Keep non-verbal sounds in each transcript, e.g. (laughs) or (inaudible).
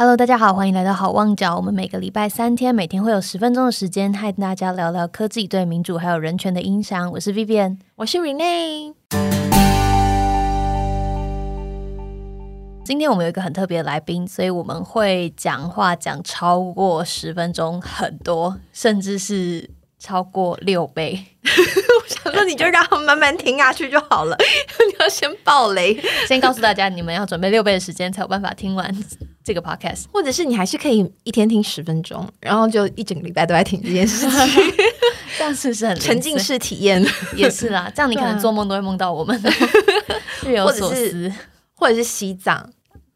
Hello，大家好，欢迎来到好望角。我们每个礼拜三天，每天会有十分钟的时间，和大家聊聊科技对民主还有人权的影响。我是 Vivian，我是 Rene。今天我们有一个很特别的来宾，所以我们会讲话讲超过十分钟，很多，甚至是超过六倍。(laughs) 我想说，你就让他们慢慢听下去就好了。(laughs) 你要先爆雷，先告诉大家，你们要准备六倍的时间才有办法听完 (laughs) 这个 podcast，或者是你还是可以一天听十分钟，然后就一整个礼拜都在听这件事情，这样是不是很沉浸式体验？也是啦，这样你可能做梦都会梦到我们，日有所思，或者是西藏。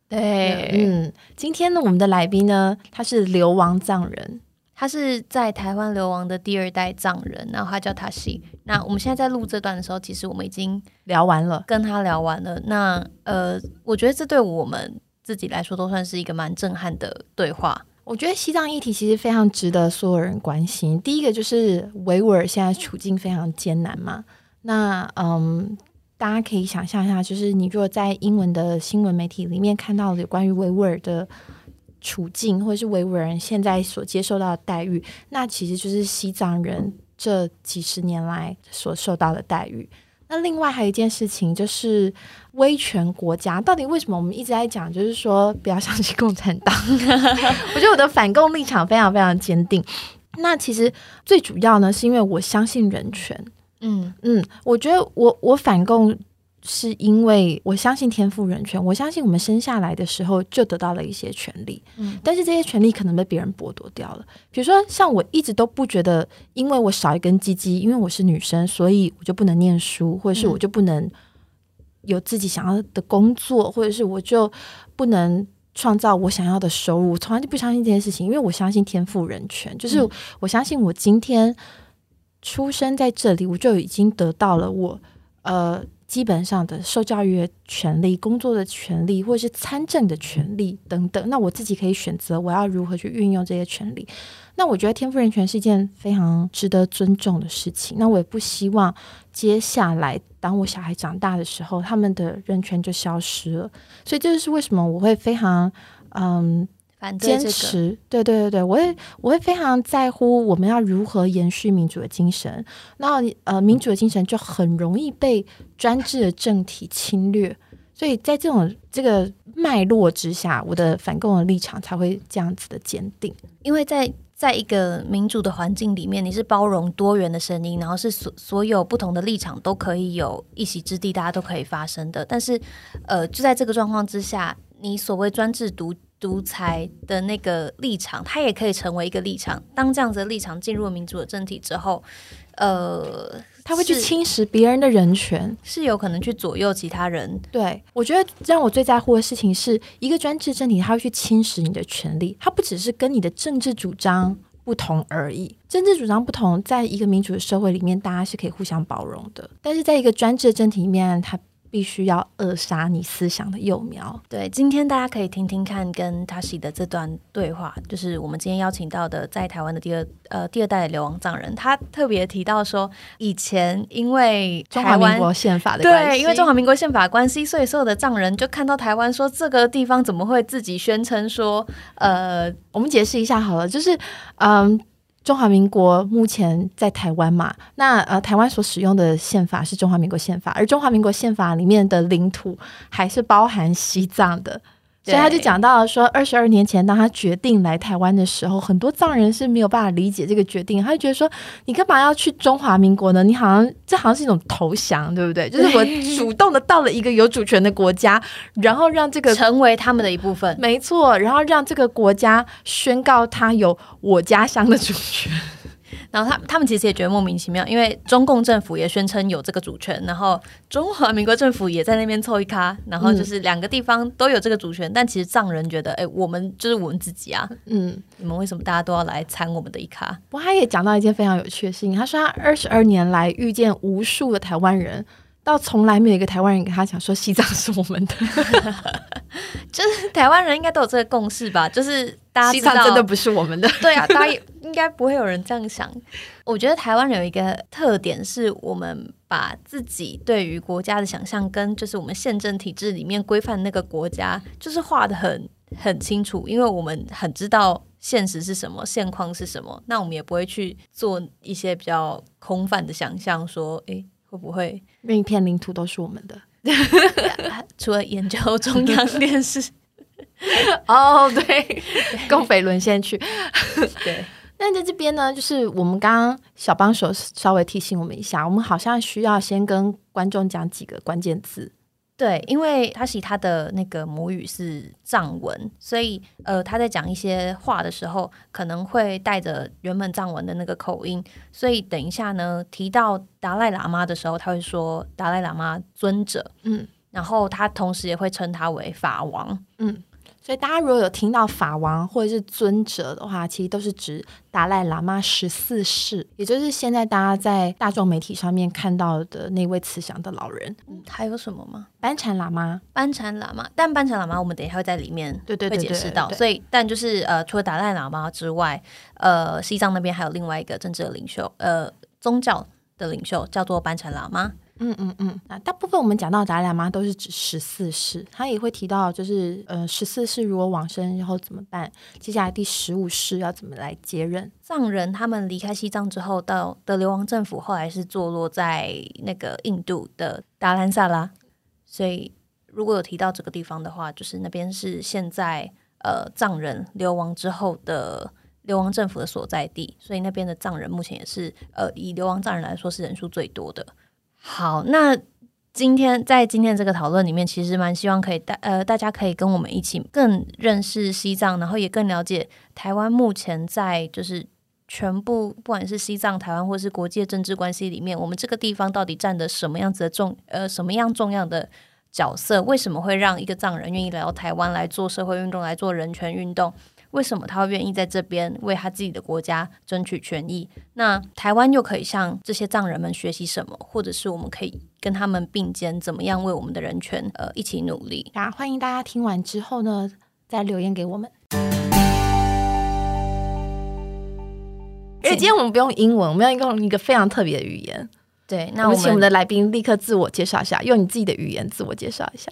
对，嗯，今天呢，我们的来宾呢，他是流亡藏人，他是在台湾流亡的第二代藏人，然后他叫塔西。那我们现在在录这段的时候，其实我们已经聊完了，跟他聊完了。那呃，我觉得这对我们自己来说都算是一个蛮震撼的对话。我觉得西藏议题其实非常值得所有人关心。第一个就是维吾尔现在处境非常艰难嘛，那嗯。大家可以想象一下，就是你如果在英文的新闻媒体里面看到有关于维吾尔的处境，或者是维吾尔人现在所接受到的待遇，那其实就是西藏人这几十年来所受到的待遇。那另外还有一件事情，就是威权国家到底为什么我们一直在讲，就是说不要相信共产党？(laughs) 我觉得我的反共立场非常非常坚定。那其实最主要呢，是因为我相信人权。嗯嗯，我觉得我我反共是因为我相信天赋人权，我相信我们生下来的时候就得到了一些权利，嗯，但是这些权利可能被别人剥夺掉了。比如说，像我一直都不觉得，因为我少一根鸡鸡，因为我是女生，所以我就不能念书，或者是我就不能有自己想要的工作，或者是我就不能创造我想要的收入。我从来就不相信这件事情，因为我相信天赋人权，就是我相信我今天。出生在这里，我就已经得到了我呃基本上的受教育权利、工作的权利，或者是参政的权利等等。那我自己可以选择我要如何去运用这些权利。那我觉得天赋人权是一件非常值得尊重的事情。那我也不希望接下来当我小孩长大的时候，他们的人权就消失了。所以这就是为什么我会非常嗯。坚持，对对对对，我会我会非常在乎我们要如何延续民主的精神。那呃，民主的精神就很容易被专制的政体侵略，所以在这种这个脉络之下，我的反共的立场才会这样子的坚定。因为在在一个民主的环境里面，你是包容多元的声音，然后是所所有不同的立场都可以有一席之地，大家都可以发声的。但是呃，就在这个状况之下，你所谓专制独。独裁的那个立场，它也可以成为一个立场。当这样子的立场进入民主的政体之后，呃，他会去侵蚀别人的人权，是有可能去左右其他人。对我觉得让我最在乎的事情是一个专制政体，他会去侵蚀你的权利。他不只是跟你的政治主张不同而已，政治主张不同，在一个民主的社会里面，大家是可以互相包容的。但是在一个专制的政体里面，它必须要扼杀你思想的幼苗。对，今天大家可以听听看跟塔西的这段对话，就是我们今天邀请到的在台湾的第二呃第二代流亡藏人，他特别提到说，以前因为中华民国宪法的关系，因为中华民国宪法关系，所以所有的藏人就看到台湾说这个地方怎么会自己宣称说，呃，我们解释一下好了，就是嗯。中华民国目前在台湾嘛？那呃，台湾所使用的宪法是中华民国宪法，而中华民国宪法里面的领土还是包含西藏的。所以他就讲到说，二十二年前当他决定来台湾的时候，很多藏人是没有办法理解这个决定，他就觉得说，你干嘛要去中华民国呢？你好像这好像是一种投降，对不对？(laughs) 就是我主动的到了一个有主权的国家，然后让这个成为他们的一部分，没错，然后让这个国家宣告他有我家乡的主权。然后他他们其实也觉得莫名其妙，因为中共政府也宣称有这个主权，然后中华民国政府也在那边凑一咖，然后就是两个地方都有这个主权，但其实藏人觉得，哎，我们就是我们自己啊，嗯，你们为什么大家都要来参我们的一咖？不过他也讲到一件非常有趣的事情，他说他二十二年来遇见无数的台湾人。到从来没有一个台湾人跟他讲说西藏是我们的，(laughs) 就是台湾人应该都有这个共识吧？就是大家西藏真的不是我们的，(laughs) 对啊，大家应该不会有人这样想。我觉得台湾人有一个特点，是我们把自己对于国家的想象跟就是我们宪政体制里面规范那个国家，就是画的很很清楚，因为我们很知道现实是什么，现况是什么，那我们也不会去做一些比较空泛的想象，说，诶，会不会那一片领土都是我们的？(laughs) 除了研究中央电视，(laughs) 哦，对，共匪沦陷去。对，(laughs) 那在这边呢，就是我们刚刚小帮手稍微提醒我们一下，我们好像需要先跟观众讲几个关键字。对，因为他是他的那个母语是藏文，所以呃，他在讲一些话的时候，可能会带着原本藏文的那个口音，所以等一下呢，提到达赖喇嘛的时候，他会说达赖喇嘛尊者，嗯。然后他同时也会称他为法王，嗯，所以大家如果有听到法王或者是尊者的话，其实都是指达赖喇嘛十四世，也就是现在大家在大众媒体上面看到的那位慈祥的老人嗯还有什么吗？班禅喇嘛。班禅喇嘛，但班禅喇嘛我们等一下会在里面对对会解释到，所以但就是呃，除了达赖喇嘛之外，呃，西藏那边还有另外一个政治的领袖，呃，宗教的领袖叫做班禅喇嘛。嗯嗯嗯，那大部分我们讲到达赖喇嘛都是指十四世，他也会提到就是呃十四世如果往生然后怎么办，接下来第十五世要怎么来接任。藏人他们离开西藏之后，到的流亡政府后来是坐落在那个印度的达兰萨拉，所以如果有提到这个地方的话，就是那边是现在呃藏人流亡之后的流亡政府的所在地，所以那边的藏人目前也是呃以流亡藏人来说是人数最多的。好，那今天在今天这个讨论里面，其实蛮希望可以大呃大家可以跟我们一起更认识西藏，然后也更了解台湾目前在就是全部不管是西藏、台湾或是国际政治关系里面，我们这个地方到底占的什么样子的重呃什么样重要的角色？为什么会让一个藏人愿意来到台湾来做社会运动、来做人权运动？为什么他会愿意在这边为他自己的国家争取权益？那台湾又可以向这些藏人们学习什么，或者是我们可以跟他们并肩，怎么样为我们的人权呃一起努力？那欢迎大家听完之后呢，再留言给我们。因为今天我们不用英文，我们要用一个非常特别的语言。对，那我们那我们请我们的来宾立刻自我介绍一下，用你自己的语言自我介绍一下。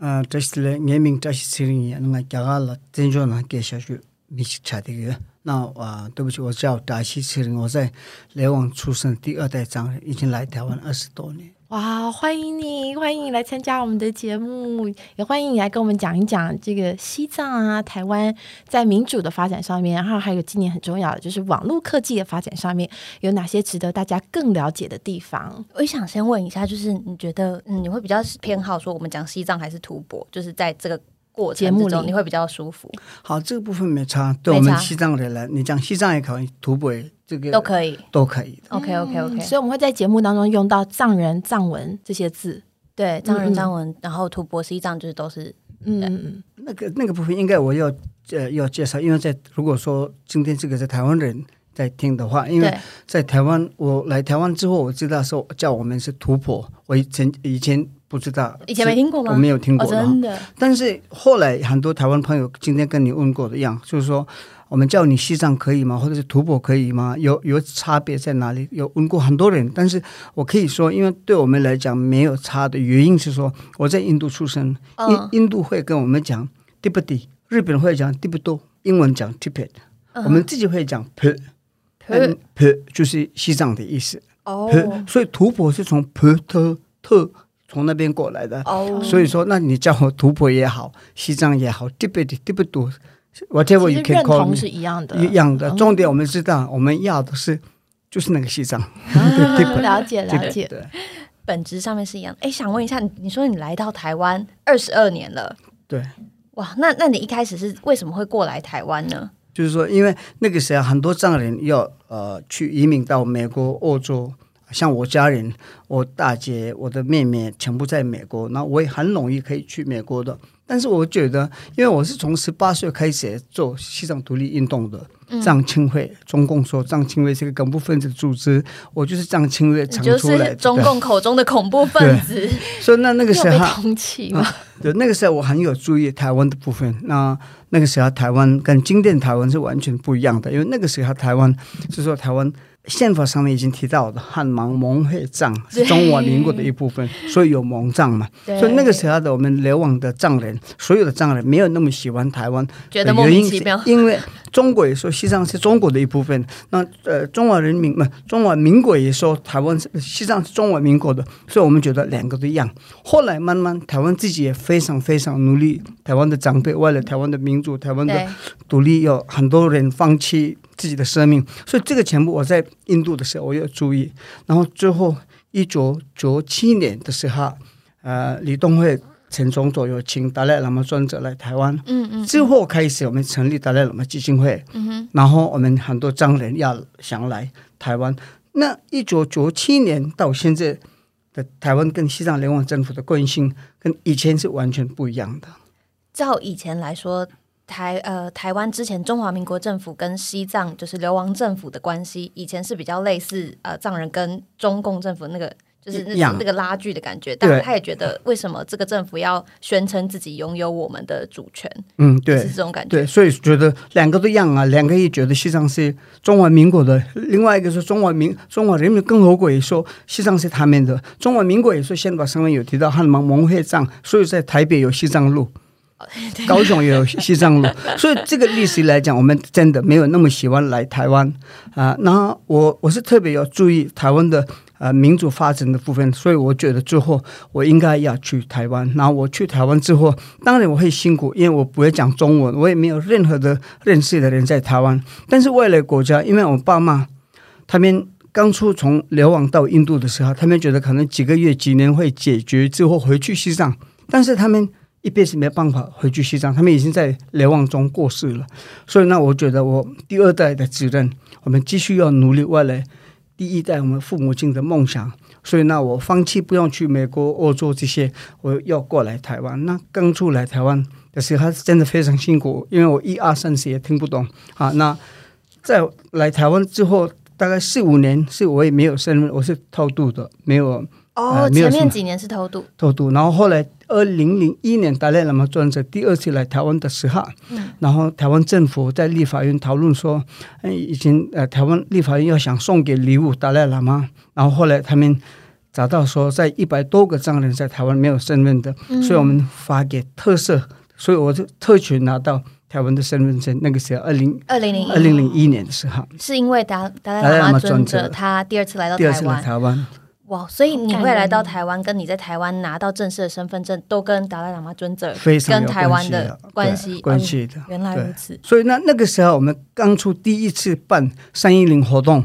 tashile ngeming tashi siringi nga kyaga la tenjo na kesha shu mishik chadigiyo. Na dobuchi wachao tashi siringi wazai lewang chusan di adai zang ichin lai tawan asi toni. 哇，欢迎你，欢迎你来参加我们的节目，也欢迎你来跟我们讲一讲这个西藏啊、台湾在民主的发展上面，然后还有今年很重要的就是网络科技的发展上面有哪些值得大家更了解的地方。我想先问一下，就是你觉得，嗯，你会比较偏好说我们讲西藏还是吐蕃？就是在这个过节目里你会比较舒服，好这个部分没差对我们西藏的人来你讲西藏也可以土北这个都可以。都可以的。OK OK OK，、所以我们会在节目当中用到藏人、藏文这些字。对，藏人、藏文，然后吐蕃、西藏就是都是嗯嗯嗯，那个那个部分应该我要呃要介绍因为在如果说今天这个是台湾人在听的话因为在台湾，我来台湾之后，我知道说叫我们是吐蕃，我以前以前不知道，以前没听过吗？我没有听哦，过真的？但是后来很多台湾朋友今天跟你问过的一样，就是说我们叫你西藏可以吗？或者是突破可以吗？有有差别在哪里？有问过很多人，但是我可以说，因为对我们来讲没有差的原因是说，我在印度出生，嗯印印度会跟我们讲 Tibet，日本会讲 Tibet，英文讲 Tibet，、嗯我们自己会讲 p p P 就是西藏的意思。哦所以吐蕃是从 P 特特从那边过来的。哦，所以说，那你叫我吐蕃也好，西藏也好，Tibet Tibet whatever you can 认 call 同是一样的，一样的。嗯重点我们知道，我们要的是就是那个西藏。(laughs) 了解了解。对本质上面是一样。哎，想问一下，你你说你来到台湾二十二年了，对，哇，那那你一开始是为什么会过来台湾呢？就是说，因为那个时候很多藏人要呃去移民到美国、欧洲。像我家人，我大姐、我的妹妹全部在美国，那我也很容易可以去美国的。但是我觉得，因为我是从十八岁开始做西藏独立运动的，嗯藏青会，中共说藏青会是个恐怖分子组织，我就是藏青会长出来的。是中共口中的恐怖分子。所以那那个时你有被候，通缉吗？对，那个时候我很有注意台湾的部分。那那个时候台湾跟今天台湾是完全不一样的，因为那个时候台湾是说台湾宪法上面已经提到的汉蒙蒙会藏是中华民国的一部分，所以有蒙藏嘛。所以那个时候的我们流亡的藏人，所有的藏人没有那么喜欢台湾，觉得莫名其妙。因为中国也说西藏是中国的一部分，那呃中华人民嘛，中华民国也说台湾是西藏是中华民国的，所以我们觉得两个都一样。后来慢慢台湾自己也非常非常努力，台湾的长辈为了台湾的民主、台湾的，独立，有很多人放弃自己的生命，所以这个全部我在印度的时候我有注意。然后最后一九九七年的时候，呃，李东会前总统有请达赖喇嘛尊者来台湾，嗯嗯之后开始我们成立达赖喇嘛基金会，嗯哼，然后我们很多藏人要想来台湾。那一九九七年到现在的台湾跟西藏联网政府的关心，跟以前是完全不一样的。照以前来说，台呃台湾之前中华民国政府跟西藏就是流亡政府的关系，以前是比较类似呃藏人跟中共政府那个。就是那那个拉锯的感觉，对但他也觉得为什么这个政府要宣称自己拥有我们的主权，嗯，对是，这种感觉。对，所以觉得两个都一样啊，两个也觉得西藏是中华民国的，另外一个是中华民中华人民共和国也说西藏是他们的，中华民国也说宪法上面有提到汉蒙蒙会藏，所以在台北有西藏路。(laughs) 高雄也有西藏路，(laughs) 所以这个历史来讲，我们真的没有那么喜欢来台湾啊。然后我我是特别要注意台湾的呃民主发展的部分，所以我觉得最后我应该要去台湾。然后我去台湾之后，当然我会辛苦，因为我不会讲中文，我也没有任何的认识的人在台湾。但是为了国家，因为我爸妈他们当初从流亡到印度的时候，他们觉得可能几个月、几年会解决，之后回去西藏，但是他们。一辈子没办法回去西藏，他们已经在流亡中过世了。所以呢，我觉得我第二代的责任，我们继续要努力，为了第一代我们父母亲的梦想。所以呢，我放弃不用去美国、欧洲这些，我要过来台湾。那刚出来台湾的时候，他是真的非常辛苦，因为我一二三四也听不懂啊。那在来台湾之后，大概四五年，是我也没有身份，我是偷渡的，没有哦，前面几年是偷渡，偷渡，然后后来二零零一年达赖喇嘛专者第二次来台湾的时候，嗯。然后台湾政府在立法院讨论说，嗯，已经呃台湾立法院要想送给礼物达赖喇嘛，然后后来他们找到说，在一百多个藏人在台湾没有身份的，嗯所以我们发给特色，所以我就特权拿到台湾的身份证。那个时候二零二零零二零零一年的时候，是因为达达赖喇嘛尊尊者者。他第二次来到台湾，哇，所以你会来到台湾，跟你在台湾拿到正式的身份证，都跟达赖喇嘛尊者非常跟台湾的关系关系的。原来如此，所以那那个时候，我们刚出第一次办三一零活动，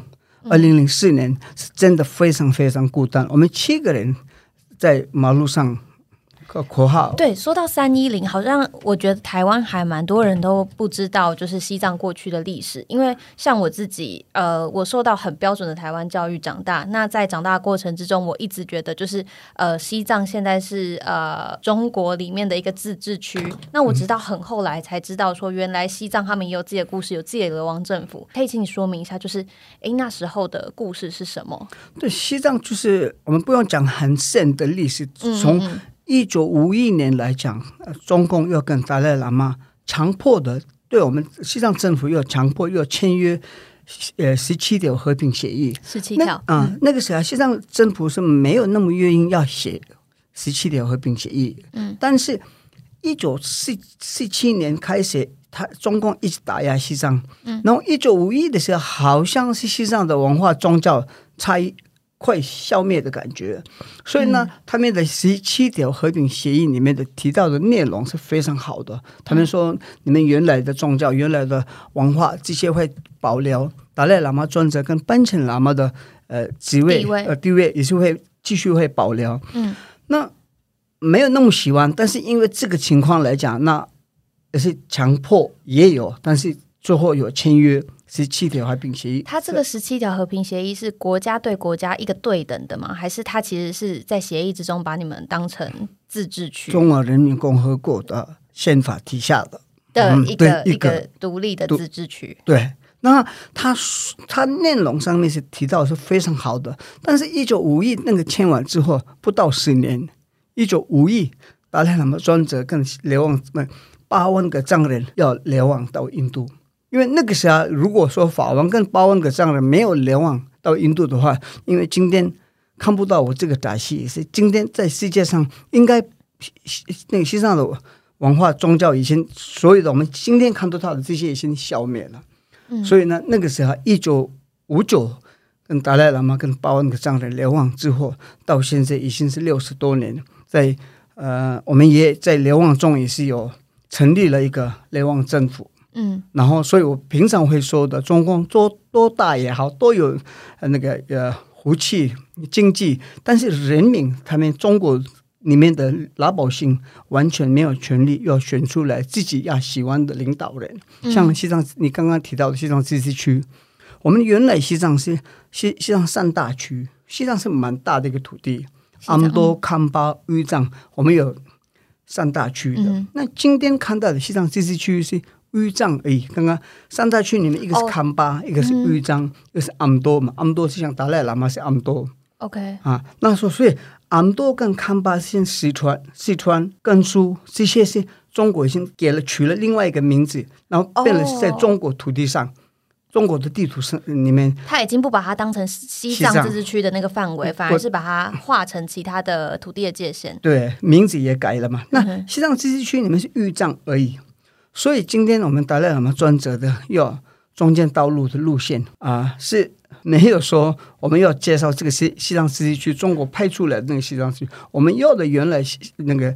二零零四年是真的非常非常孤单。我们七个人在马路上个口号，对，说到三一零，好像我觉得台湾还蛮多人都不知道，就是西藏过去的历史。因为像我自己，呃，我受到很标准的台湾教育长大。那在长大的过程之中，我一直觉得就是呃，西藏现在是呃中国里面的一个自治区。那我直到很后来才知道，说原来西藏他们也有自己的故事，有自己的流亡政府。可以请你说明一下，就是诶那时候的故事是什么？对西藏就是我们不用讲很深的历史，嗯从嗯一九五一年来讲，呃中共要跟达赖喇嘛强迫的，对我们西藏政府要强迫要签约，呃，十七条和平协议。那十七条，啊、那个时候西藏政府是没有那么愿意要写十七条和平协议，嗯，但是，一九四四七年开始，他中共一直打压西藏，嗯，然后一九五一的时候，好像是西藏的文化宗教差异快消灭的感觉，所以呢，他们的十七条和平协议里面的提到的内容是非常好的。他们说，你们原来的宗教、原来的文化这些会保留，达赖喇嘛尊者跟班禅喇嘛的呃职位。呃地位也是会继续会保留。嗯，那没有那么喜欢，但是因为这个情况来讲，那也是强迫也有，但是最后有签约十七条和平协议。它这个十七条和平协议是国家对国家一个对等的吗？还是它其实是在协议之中把你们当成自治区中华人民共和国的宪法底下的，的嗯一个、对一个独立的自治区？对。那它它内容上面是提到是非常好的，但是，一九五一那个签完之后不到十年，一九五一达赖喇嘛专责跟流亡们八万个藏人要流亡到印度，因为那个时候如果说法王跟巴温格这样的没有流亡到印度的话，因为今天看不到我这个打戏，是今天在世界上应该那个西藏的文化宗教已经所有的我们今天看得到的这些已经消灭了。嗯所以呢，那个时候一九五九跟达赖喇嘛跟巴温格这样的流亡之后，到现在已经是六十多年，在呃，我们也在流亡中也是有成立了一个流亡政府。嗯然后，所以我平常会说的，中共多多大也好，都有呃那个呃福气经济，但是人民他们中国里面的老百姓完全没有权利要选出来自己要喜欢的领导人。像西藏，你刚刚提到的西藏自治区，我们原来西藏是西西藏三大区，西藏是蛮大的一个土地，阿姆多、康巴、豫藏，我们有三大区的。嗯那今天看到的西藏自治区是豫藏而已。刚刚三大区里面，一个是哦康巴，一个是豫藏，一个是安多嘛。安多是像达赖喇嘛是安多，OK，啊。那说所以安多跟康巴是四川、四川、甘肃这些是中国已经给了取了另外一个名字，然后变了是在哦中国土地上。中国的地图上里面他已经不把它当成西藏自治区的那个范围，反而是把它划成其他的土地的界限。对，名字也改了嘛。那西藏自治区里面是豫藏而已，所以今天我们达赖喇嘛专责的？要中间道路的路线。啊，是没有说我们要介绍这个西西藏自治区，中国派出来的那个西藏自治区，我们要的原来西那个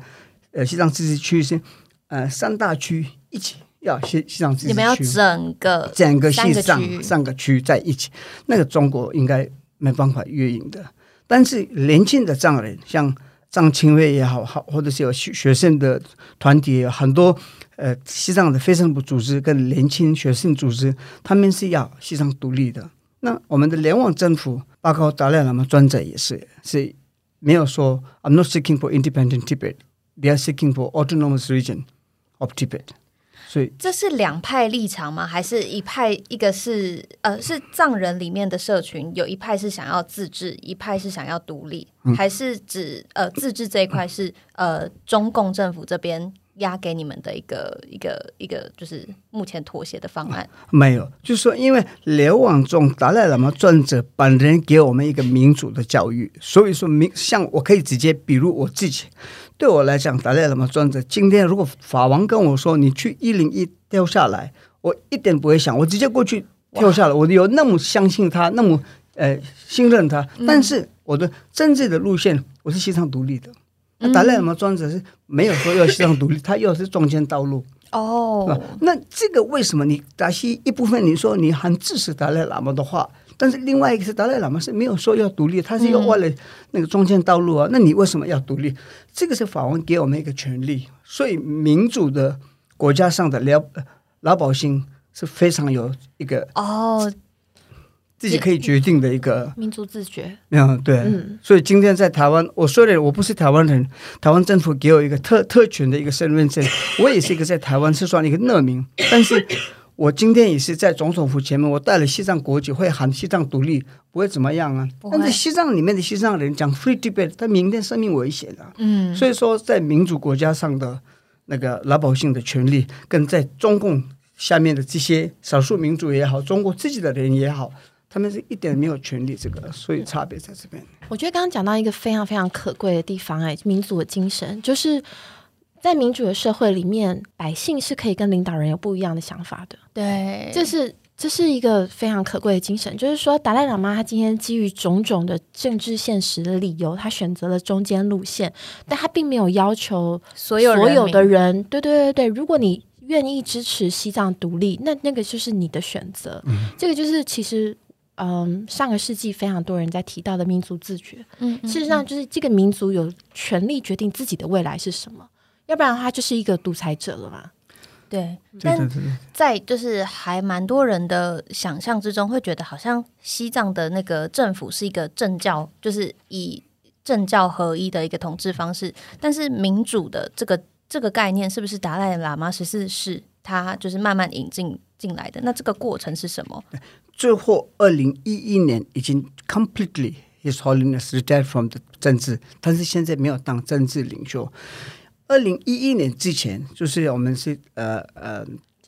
呃西藏自治区是呃三大区一起要西西藏自治区，你们要整个整个西藏三个区。在一起，那个中国应该没办法运营的。但是年轻的藏人，像藏青会也好，好或者是有学学生的团体，有很多呃西藏的非政府组织跟年轻学生组织，他们是要西藏独立的。那我们的联网政府，包括达赖喇嘛专者也是是没有说 I'm not seeking for independent Tibet, they are seeking for autonomous region of Tibet。所以这是两派立场吗？还是一派？一个是呃，是藏人里面的社群，有一派是想要自治，一派是想要独立，嗯还是指呃自治这一块是呃中共政府这边压给你们的一个一个一个就是目前妥协的方案？没有，就是说，因为流亡中达赖喇嘛专者本人给我们一个民主的教育，所以说民像我可以直接比如我自己，对我来讲，达赖喇嘛专者今天如果法王跟我说你去一零一跳下来，我一点不会想，我直接过去跳下来，我有那么相信他，那么呃信任他，但是我的政治的路线我是西藏独立的。那达赖喇嘛专者是没有说要西藏独立，他要是中间道路，哦，？那这个为什么你达西一部分你说你很支持达赖喇嘛的话，但是另外一个是达赖喇嘛是没有说要独立，他是要为了那个中间道路啊，那你为什么要独立？这个是法王给我们一个权利，所以民主的国家上的老老百姓是非常有一个哦，自己可以决定的一个，民族自觉，嗯，对，嗯。所以今天在台湾，我虽然我不是台湾人，台湾政府给我一个特特权的一个身份证，(laughs) 我也是一个在台湾是算一个难民，但是我今天也是在总统府前面，我带了西藏国旗，会喊西藏独立，不会怎么样啊。但是西藏里面的西藏人讲 free Tibet，他明天生命危险啊。嗯，所以说，在民主国家上的那个老百姓的权利，跟在中共下面的这些少数民族也好，中国自己的人也好，他们是一点没有权利，这个所以差别在这边。我觉得刚刚讲到一个非常非常可贵的地方，哎，民主的精神，就是在民主的社会里面，百姓是可以跟领导人有不一样的想法的。对，这是这是一个非常可贵的精神，就是说达赖喇嘛他今天基于种种的政治现实的理由，他选择了中间路线，但他并没有要求所有所有的人人，对对对对，如果你愿意支持西藏独立，那那个就是你的选择。这个就是其实。嗯，上个世纪非常多人在提到的民族自觉，事实上就是这个民族有权利决定自己的未来是什么，要不然他就是一个独裁者了嘛。对，对但在就是还蛮多人的想象之中，会觉得好像西藏的那个政府是一个政教，就是以政教合一的一个统治方式。但是民主的这个这个概念，是不是达赖喇嘛十四世他就是慢慢引进进来的？那这个过程是什么？最后二零一一年已经 completely His Holiness retired from the 政治，但是现在没有当政治领袖。二零一一年之前，就是我们是呃呃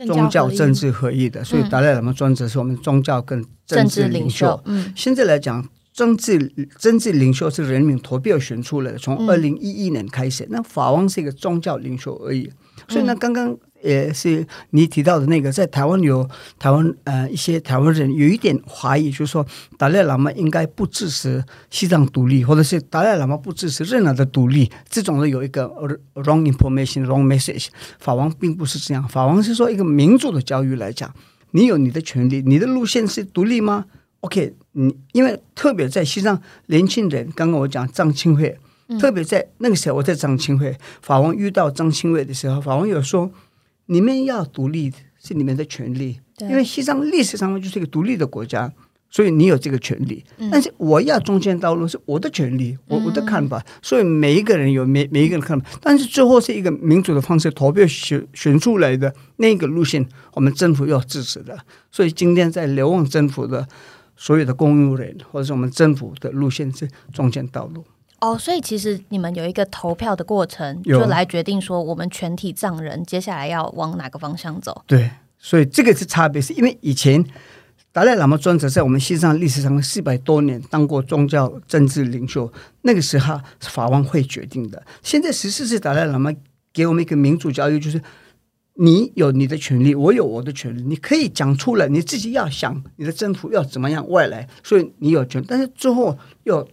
宗教政治合一的，所以达赖喇嘛专责是我们宗教跟政治领袖。嗯，现在来讲，政治政治领袖是人民投票选出来的，从二零一一年开始，那法王是一个宗教领袖而已。所以呢，刚刚。也是你提到的那个，在台湾有台湾呃一些台湾人有一点怀疑，就是说达赖喇嘛应该不支持西藏独立，或者是达赖喇嘛不支持任何的独立，这种的有一个 wrong information wrong message。法王并不是这样，法王是说一个民主的教育来讲，你有你的权利，你的路线是独立吗？OK，你因为特别在西藏年轻人，刚刚我讲藏青会，特别在那个时候我在藏青会，法王遇到藏青会的时候，法王有说。你们要独立是你们的权利，因为西藏历史上面就是一个独立的国家，所以你有这个权利。但是我要中间道路是我的权利，我我的看法。所以每一个人有每每一个人看法，但是最后是一个民主的方式投票选选出来的那个路线，我们政府要支持的。所以今天在流亡政府的所有的公务人或者是我们政府的路线是中间道路。哦，所以其实你们有一个投票的过程，就来决定说我们全体藏人接下来要往哪个方向走。对，所以这个是差别，是因为以前达赖喇嘛专责在我们西藏历史上四百多年当过宗教政治领袖，那个时候是法王会决定的。现在十四世达赖喇嘛给我们一个民主教育，就是你有你的权利，我有我的权利，你可以讲出来，你自己要想你的政府要怎么样外来，所以你有权，但是最后要。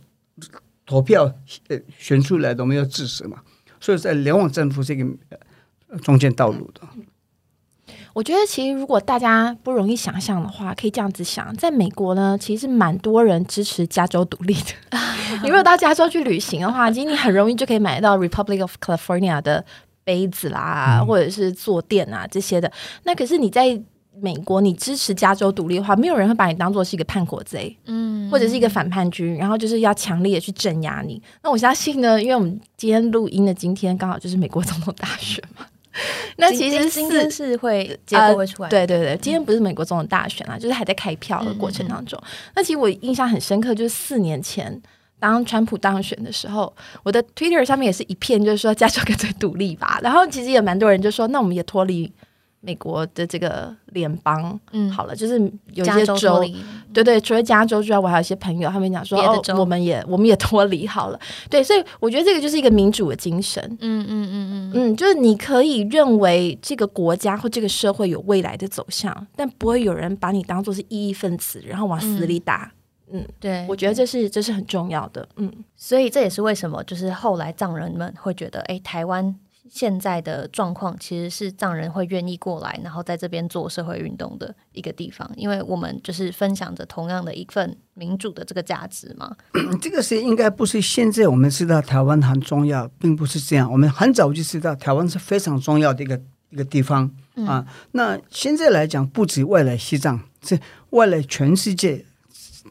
投票呃选出来的我们要支持嘛，所以在联网政府这个中间道路的。我觉得其实如果大家不容易想象的话，可以这样子想，在美国呢，其实蛮多人支持加州独立的。(laughs) 你如果到加州去旅行的话，其实你很容易就可以买到 Republic of California 的杯子啦，或者是坐垫啊这些的。那可是你在美国，你支持加州独立的话，没有人会把你当做是一个叛国贼，嗯，或者是一个反叛军，然后就是要强烈的去镇压你。那我相信呢，因为我们今天录音的今天刚好就是美国总统大选嘛，(laughs) 那其实今天是会结果会出来，对对对，今天不是美国总统大选啊，就是还在开票的过程当中。那其实我印象很深刻，就是四年前当川普当选的时候，我的 Twitter 上面也是一片，就是说加州干脆独立吧。然后其实也蛮多人就说，那我们也脱离。美国的这个联邦，嗯，好了，就是有些州，对对，除了加州之外，我还有一些朋友，他们讲说，哦，我们也我们也脱离好了，对，所以我觉得这个就是一个民主的精神，嗯嗯嗯嗯。嗯，就是你可以认为这个国家或这个社会有未来的走向，但不会有人把你当做是异议分子，然后往死里打，嗯，对，我觉得这是这是很重要的，嗯，所以这也是为什么就是后来藏人们会觉得，哎，台湾。现在的状况其实是藏人会愿意过来，然后在这边做社会运动的一个地方，因为我们就是分享着同样的一份民主的这个价值嘛。这个是应该不是现在我们知道台湾很重要，并不是这样。我们很早就知道台湾是非常重要的一个一个地方啊。那现在来讲，不止未来西藏，是未来全世界，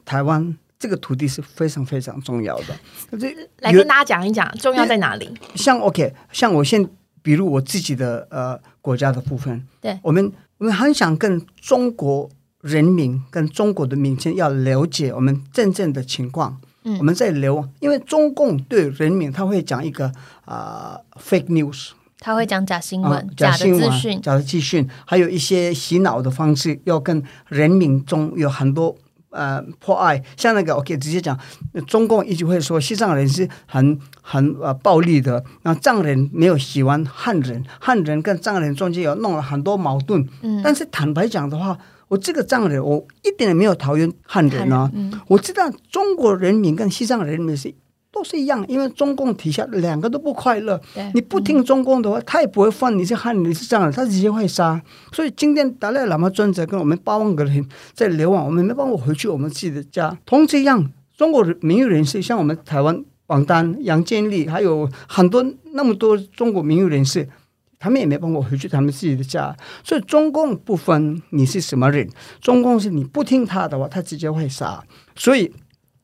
台湾这个土地是非常非常重要的。(laughs) 这来跟大家讲一讲，重要在哪里？像 OK，像我现比如我自己的呃国家的部分，对我们我们很想跟中国人民跟中国的民间要了解我们真正的情况。嗯，我们在流，因为中共对人民他会讲一个啊 fake news，他会讲假新闻、假的资讯、假的资讯，还有一些洗脑的方式，要跟人民中有很多。呃，破坏像那个，我可以直接讲，中共一直会说西藏人是很很呃暴力的，那藏人没有喜欢汉人，汉人跟藏人中间有弄了很多矛盾。嗯，但是坦白讲的话，我这个藏人，我一点也没有讨厌汉人啊。嗯，我知道中国人民跟西藏人民是。都是一样，因为中共底下两个都不快乐。你不听中共的话，他也不会放你是汉人是这样的，他直接会杀。所以今天达赖喇嘛尊者跟我们八万个人在流亡，我们没办法回去我们自己的家。同这样，中国民誉人士像我们台湾王丹、杨建立，还有很多那么多中国民誉人士，他们也没帮我回去他们自己的家。所以中共不分你是什么人，中共是你不听他的话，他直接会杀。所以。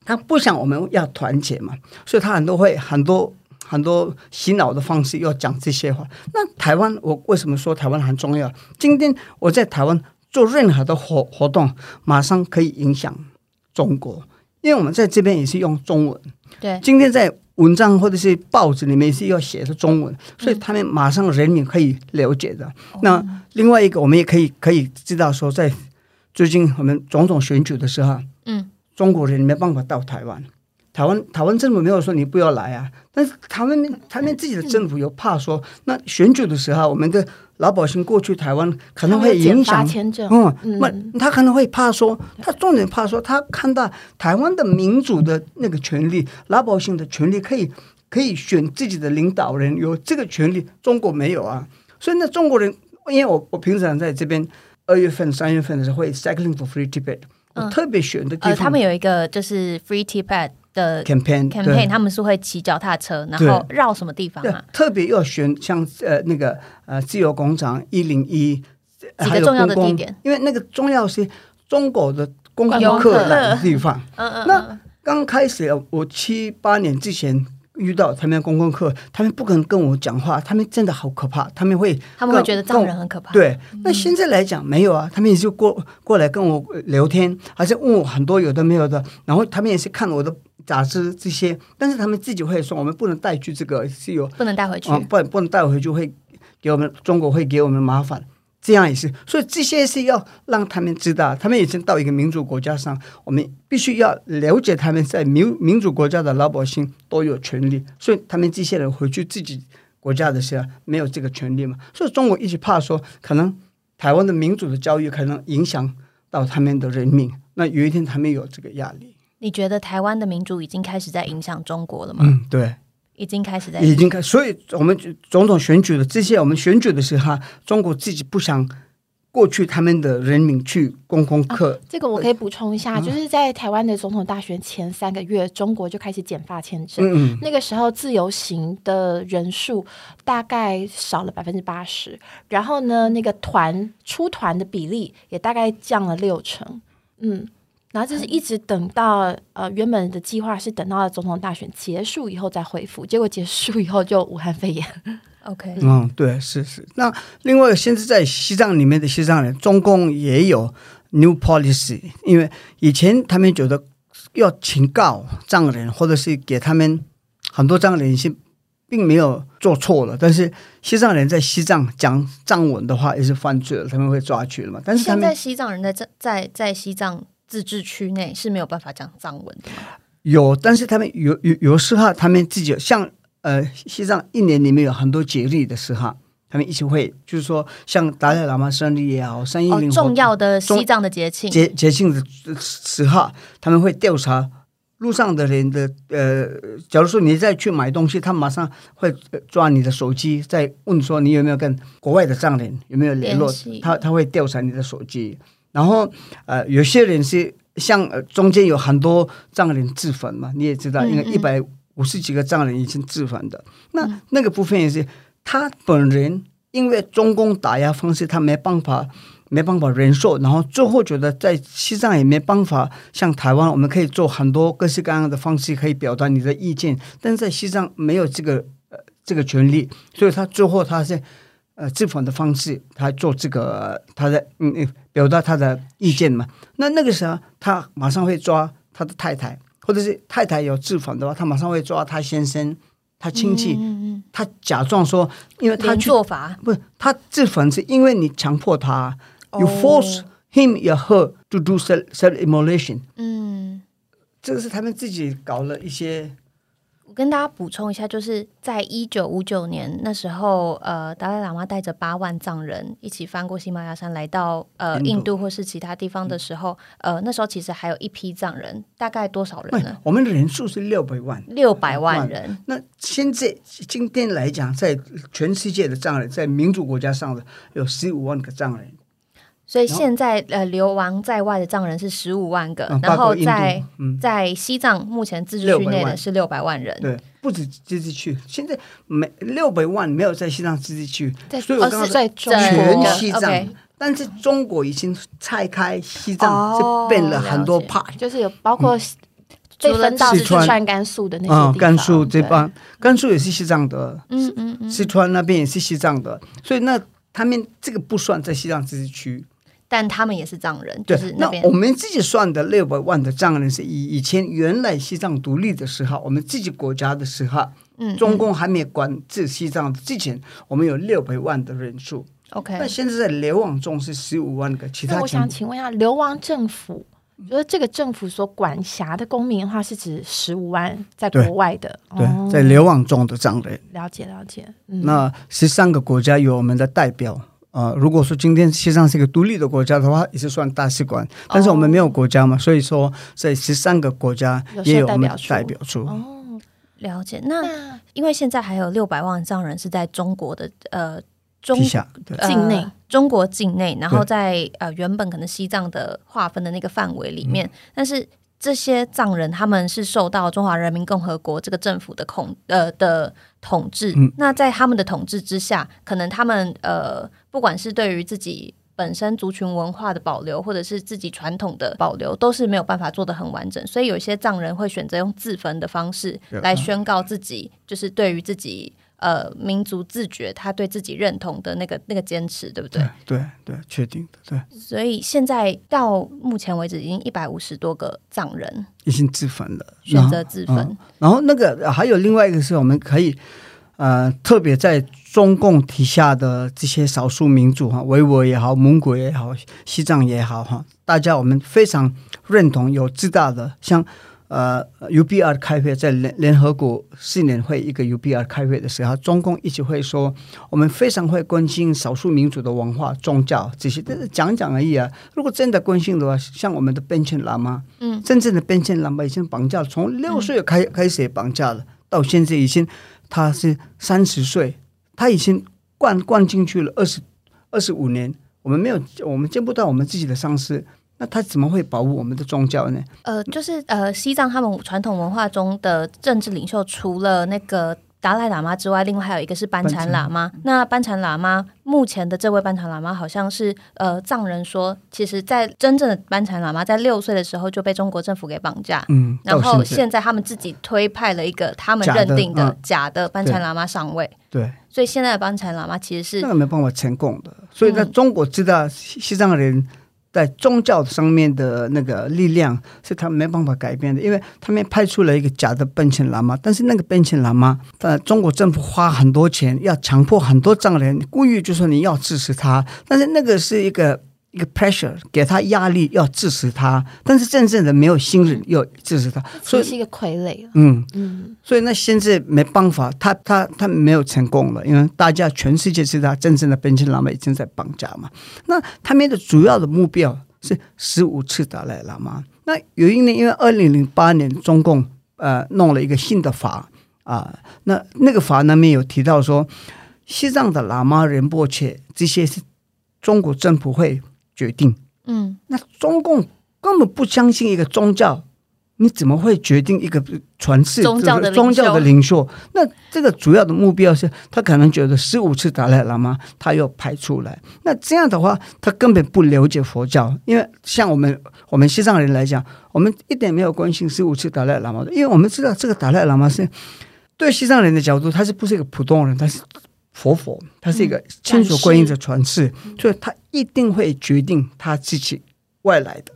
他不想我们要团结嘛，所以他很多会很多很多洗脑的方式要讲这些话。那台湾，我为什么说台湾很重要？今天我在台湾做任何的活活动，马上可以影响中国，因为我们在这边也是用中文。对，今天在文章或者是报纸里面是要写的中文，所以他们马上人民可以了解的。那另外一个，我们也可以可以知道说，在最近我们总统选举的时候，嗯，中国人没办法到台湾，台湾台湾政府没有说你不要来啊，但是他们他们自己的政府又怕说，那选举的时候，我们的老百姓过去台湾可能会影响嗯，那他可能会怕说，他重点怕说，他看到台湾的民主的那个权利，老百姓的权利可以可以选自己的领导人，有这个权利，中国没有啊。所以那中国人，因为我我平常在这边二月份、三月份的时候会 cycling for free Tibet，我特别选的地方，他们有一个就是 free Tibet 的 campaign campaign，他们是会骑脚踏车，然后绕什么地方啊？特别要选像呃那个呃自由广场一零一几个重要的地点，因为那个重要是中国的观光客的地方。嗯嗯。那刚开始我七八年之前。遇到他们公共课，他们不肯跟我讲话，他们真的好可怕，他们会他们会觉得藏人很可怕。对，那现在来讲没有啊，他们也就过过来跟我聊天，还是问我很多有的没有的，然后他们也是看我的杂志这些，但是他们自己会说，我们不能带去这个是有不能带回去，不不能带回去会给我们中国会给我们麻烦。这样也是，所以这些是要让他们知道，他们已经到一个民主国家上，我们必须要了解他们在民民主国家的老百姓都有权利，所以他们这些人回去自己国家的时候没有这个权利嘛。所以中国一直怕说，可能台湾的民主的教育可能影响到他们的人民，那有一天他们有这个压力。你觉得台湾的民主已经开始在影响中国了吗？嗯，对。已经开始在，已经开，所以我们总统选举的这些，我们选举的时候，中国自己不想过去他们的人民去公共课。这个我可以补充一下，就是在台湾的总统大选前三个月，中国就开始减发签证。嗯那个时候自由行的人数大概少了百分之八十，然后呢，那个团出团的比例也大概降了六成。嗯。然后就是一直等到呃原本的计划是等到总统大选结束以后再恢复，结果结束以后就武汉肺炎。OK，嗯，对，是是。那另外现在在西藏里面的西藏人，中共也有 new policy，因为以前他们觉得要警告藏人，或者是给他们很多藏人是并没有做错了，但是西藏人在西藏讲藏文的话也是犯罪了，他们会抓去了嘛？但是现在西藏人在在在在西藏。自治区内是没有办法讲藏文的。有，但是他们有有有时候，他们自己像呃，西藏一年里面有很多节日的时候，他们一起会，就是说像达赖喇嘛生日也好，三一零重要的西藏的节庆节节庆的时候，他们会调查路上的人的呃，假如说你再去买东西，他马上会抓你的手机，再问说你有没有跟国外的藏人有没有联络，他他会调查你的手机。然后，呃，有些人是像中间有很多藏人自焚嘛，你也知道，因为一百五十几个藏人已经自焚的。那那个部分也是他本人，因为中共打压方式，他没办法，没办法忍受。然后最后觉得在西藏也没办法，像台湾，我们可以做很多各式各样的方式可以表达你的意见，但是在西藏没有这个呃这个权利，所以他最后他是。呃，自焚的方式，他做这个，他的嗯嗯，表达他的意见嘛。那那个时候，他马上会抓他的太太，或者是太太有自焚的话，他马上会抓他先生、他亲戚。他假装说，因为他做法不是他自焚，是因为你强迫他，you force him or her to do self self immolation。嗯，这个是他们自己搞了一些。跟大家补充一下，就是在一九五九年那时候，呃，达赖喇嘛带着八万藏人一起翻过喜马拉雅山，来到呃印度或是其他地方的时候，呃，那时候其实还有一批藏人，大概多少人呢？我们的人数是六百万，六百万人。那现在今天来讲，在全世界的藏人，在民主国家上的有十五万个藏人。所以现在呃流亡在外的藏人是十五万个，然后在在西藏目前自治区内的是六百万。人。对，不止自治区，现在没六百万没有在西藏自治区，所以我刚刚在全西藏。但是中国已经拆开西藏，是变了很多派，就是有包括被分到四川、甘肃的那些地方。甘肃这帮，甘肃也是西藏的，嗯嗯，四川那边也是西藏的，所以那他们这个不算在西藏自治区。但他们也是藏人，就是，那边那我们自己算的六百万的藏人是以以前原来西藏独立的时候，我们自己国家的时候，嗯中共还没管制西藏之前，我们有六百万的人数。OK 那现在在流亡中是十五万个，其他我想请问一下，流亡政府，就是这个政府所管辖的公民的话，是指十五万在国外的？对哦，在流亡中的藏人。了解了解。嗯，那十三个国家有我们的代表。呃，如果说今天西藏是一个独立的国家的话，也是算大使馆，但是我们没有国家嘛，所以说在十三个国家也有我们代表处。代表处。哦，了解。那那因为现在还有六百万藏人是在中国的呃中境内中国境内，然后在呃原本可能西藏的划分的那个范围里嗯。面，但是这些藏人他们是受到中华人民共和国这个政府的控呃的统治，嗯。那在他们的统治之下，可能他们呃不管是对于自己。本身族群文化的保留，或者是自己传统的保留，都是没有办法做得很完整，所以有些藏人会选择用自焚的方式对。来宣告自己，就是对于自己呃民族自觉，他对自己认同的那个那个坚持，对不对？对对对，确定的，对，所以现在到目前为止，已经一百五十多个藏人已经自焚了，选择自焚。嗯然后那个呃还有另外一个是我们可以呃特别在中共底下的这些少数民族哈，维吾尔也好，蒙古也好，西藏也好哈，大家我们非常认同有自大的像。呃，UBR 开会在联联合国四年会一个 UBR 开会的时候，中共一直会说，我们非常会关心少数民族的文化、宗教这些，但是讲讲而已啊。如果真的关心的话，像我们的边签喇嘛，嗯，真正的边签喇嘛已经绑架了，从六岁开、开始绑架了，到现在已经他是三十岁，他已经灌灌进去了二十二十五年，我们没有，我们见不到我们自己的上司，那他怎么会保护我们的宗教呢？呃，就是呃，西藏他们传统文化中的政治领袖，除了那个达赖喇嘛之外，另外还有一个是班禅喇嘛。那班禅喇嘛目前的这位班禅喇嘛，好像是呃藏人说，其实，在真正的班禅喇嘛在六岁的时候就被中国政府给绑架。嗯，然后到现在他们自己推派了一个他们认定的嗯假的班禅喇嘛上位，对。所以现在的班禅喇嘛其实是那个没办法成功的。所以在嗯中国知道西西藏人在宗教上面的那个力量是他没办法改变的，因为他们派出了一个假的奔钱喇嘛，但是那个奔钱喇嘛，呃，中国政府花很多钱要强迫很多藏人，故意就说你要支持他，但是那个是一个。一个 pressure 给他压力，要支持他，但是真正的没有新人要支持他，所以是一个傀儡了。嗯，嗯，所以那现在没办法，他他他没有成功了，因为大家全世界知道真正的边境喇嘛已经在绑架嘛。那他们的主要的目标是十五次达赖喇嘛。那有一年，因为二零零八年中共呃弄了一个新的法啊、那那个法那边有提到说，西藏的喇嘛仁波切这些是中国政府会决定。嗯那中共根本不相信一个宗教，你怎么会决定一个传世宗教的领袖宗教的领袖？那这个主要的目标是他可能觉得十五次达赖喇嘛他要排出来，那这样的话他根本不了解佛教，因为像我们我们西藏人来讲，我们一点没有关心十五次达赖喇嘛的，因为我们知道这个达赖喇嘛是对西藏人的角度，他是不是一个普通人，他是。佛佛，他是一个千手观音的传世，所以他一定会决定他自己外来的。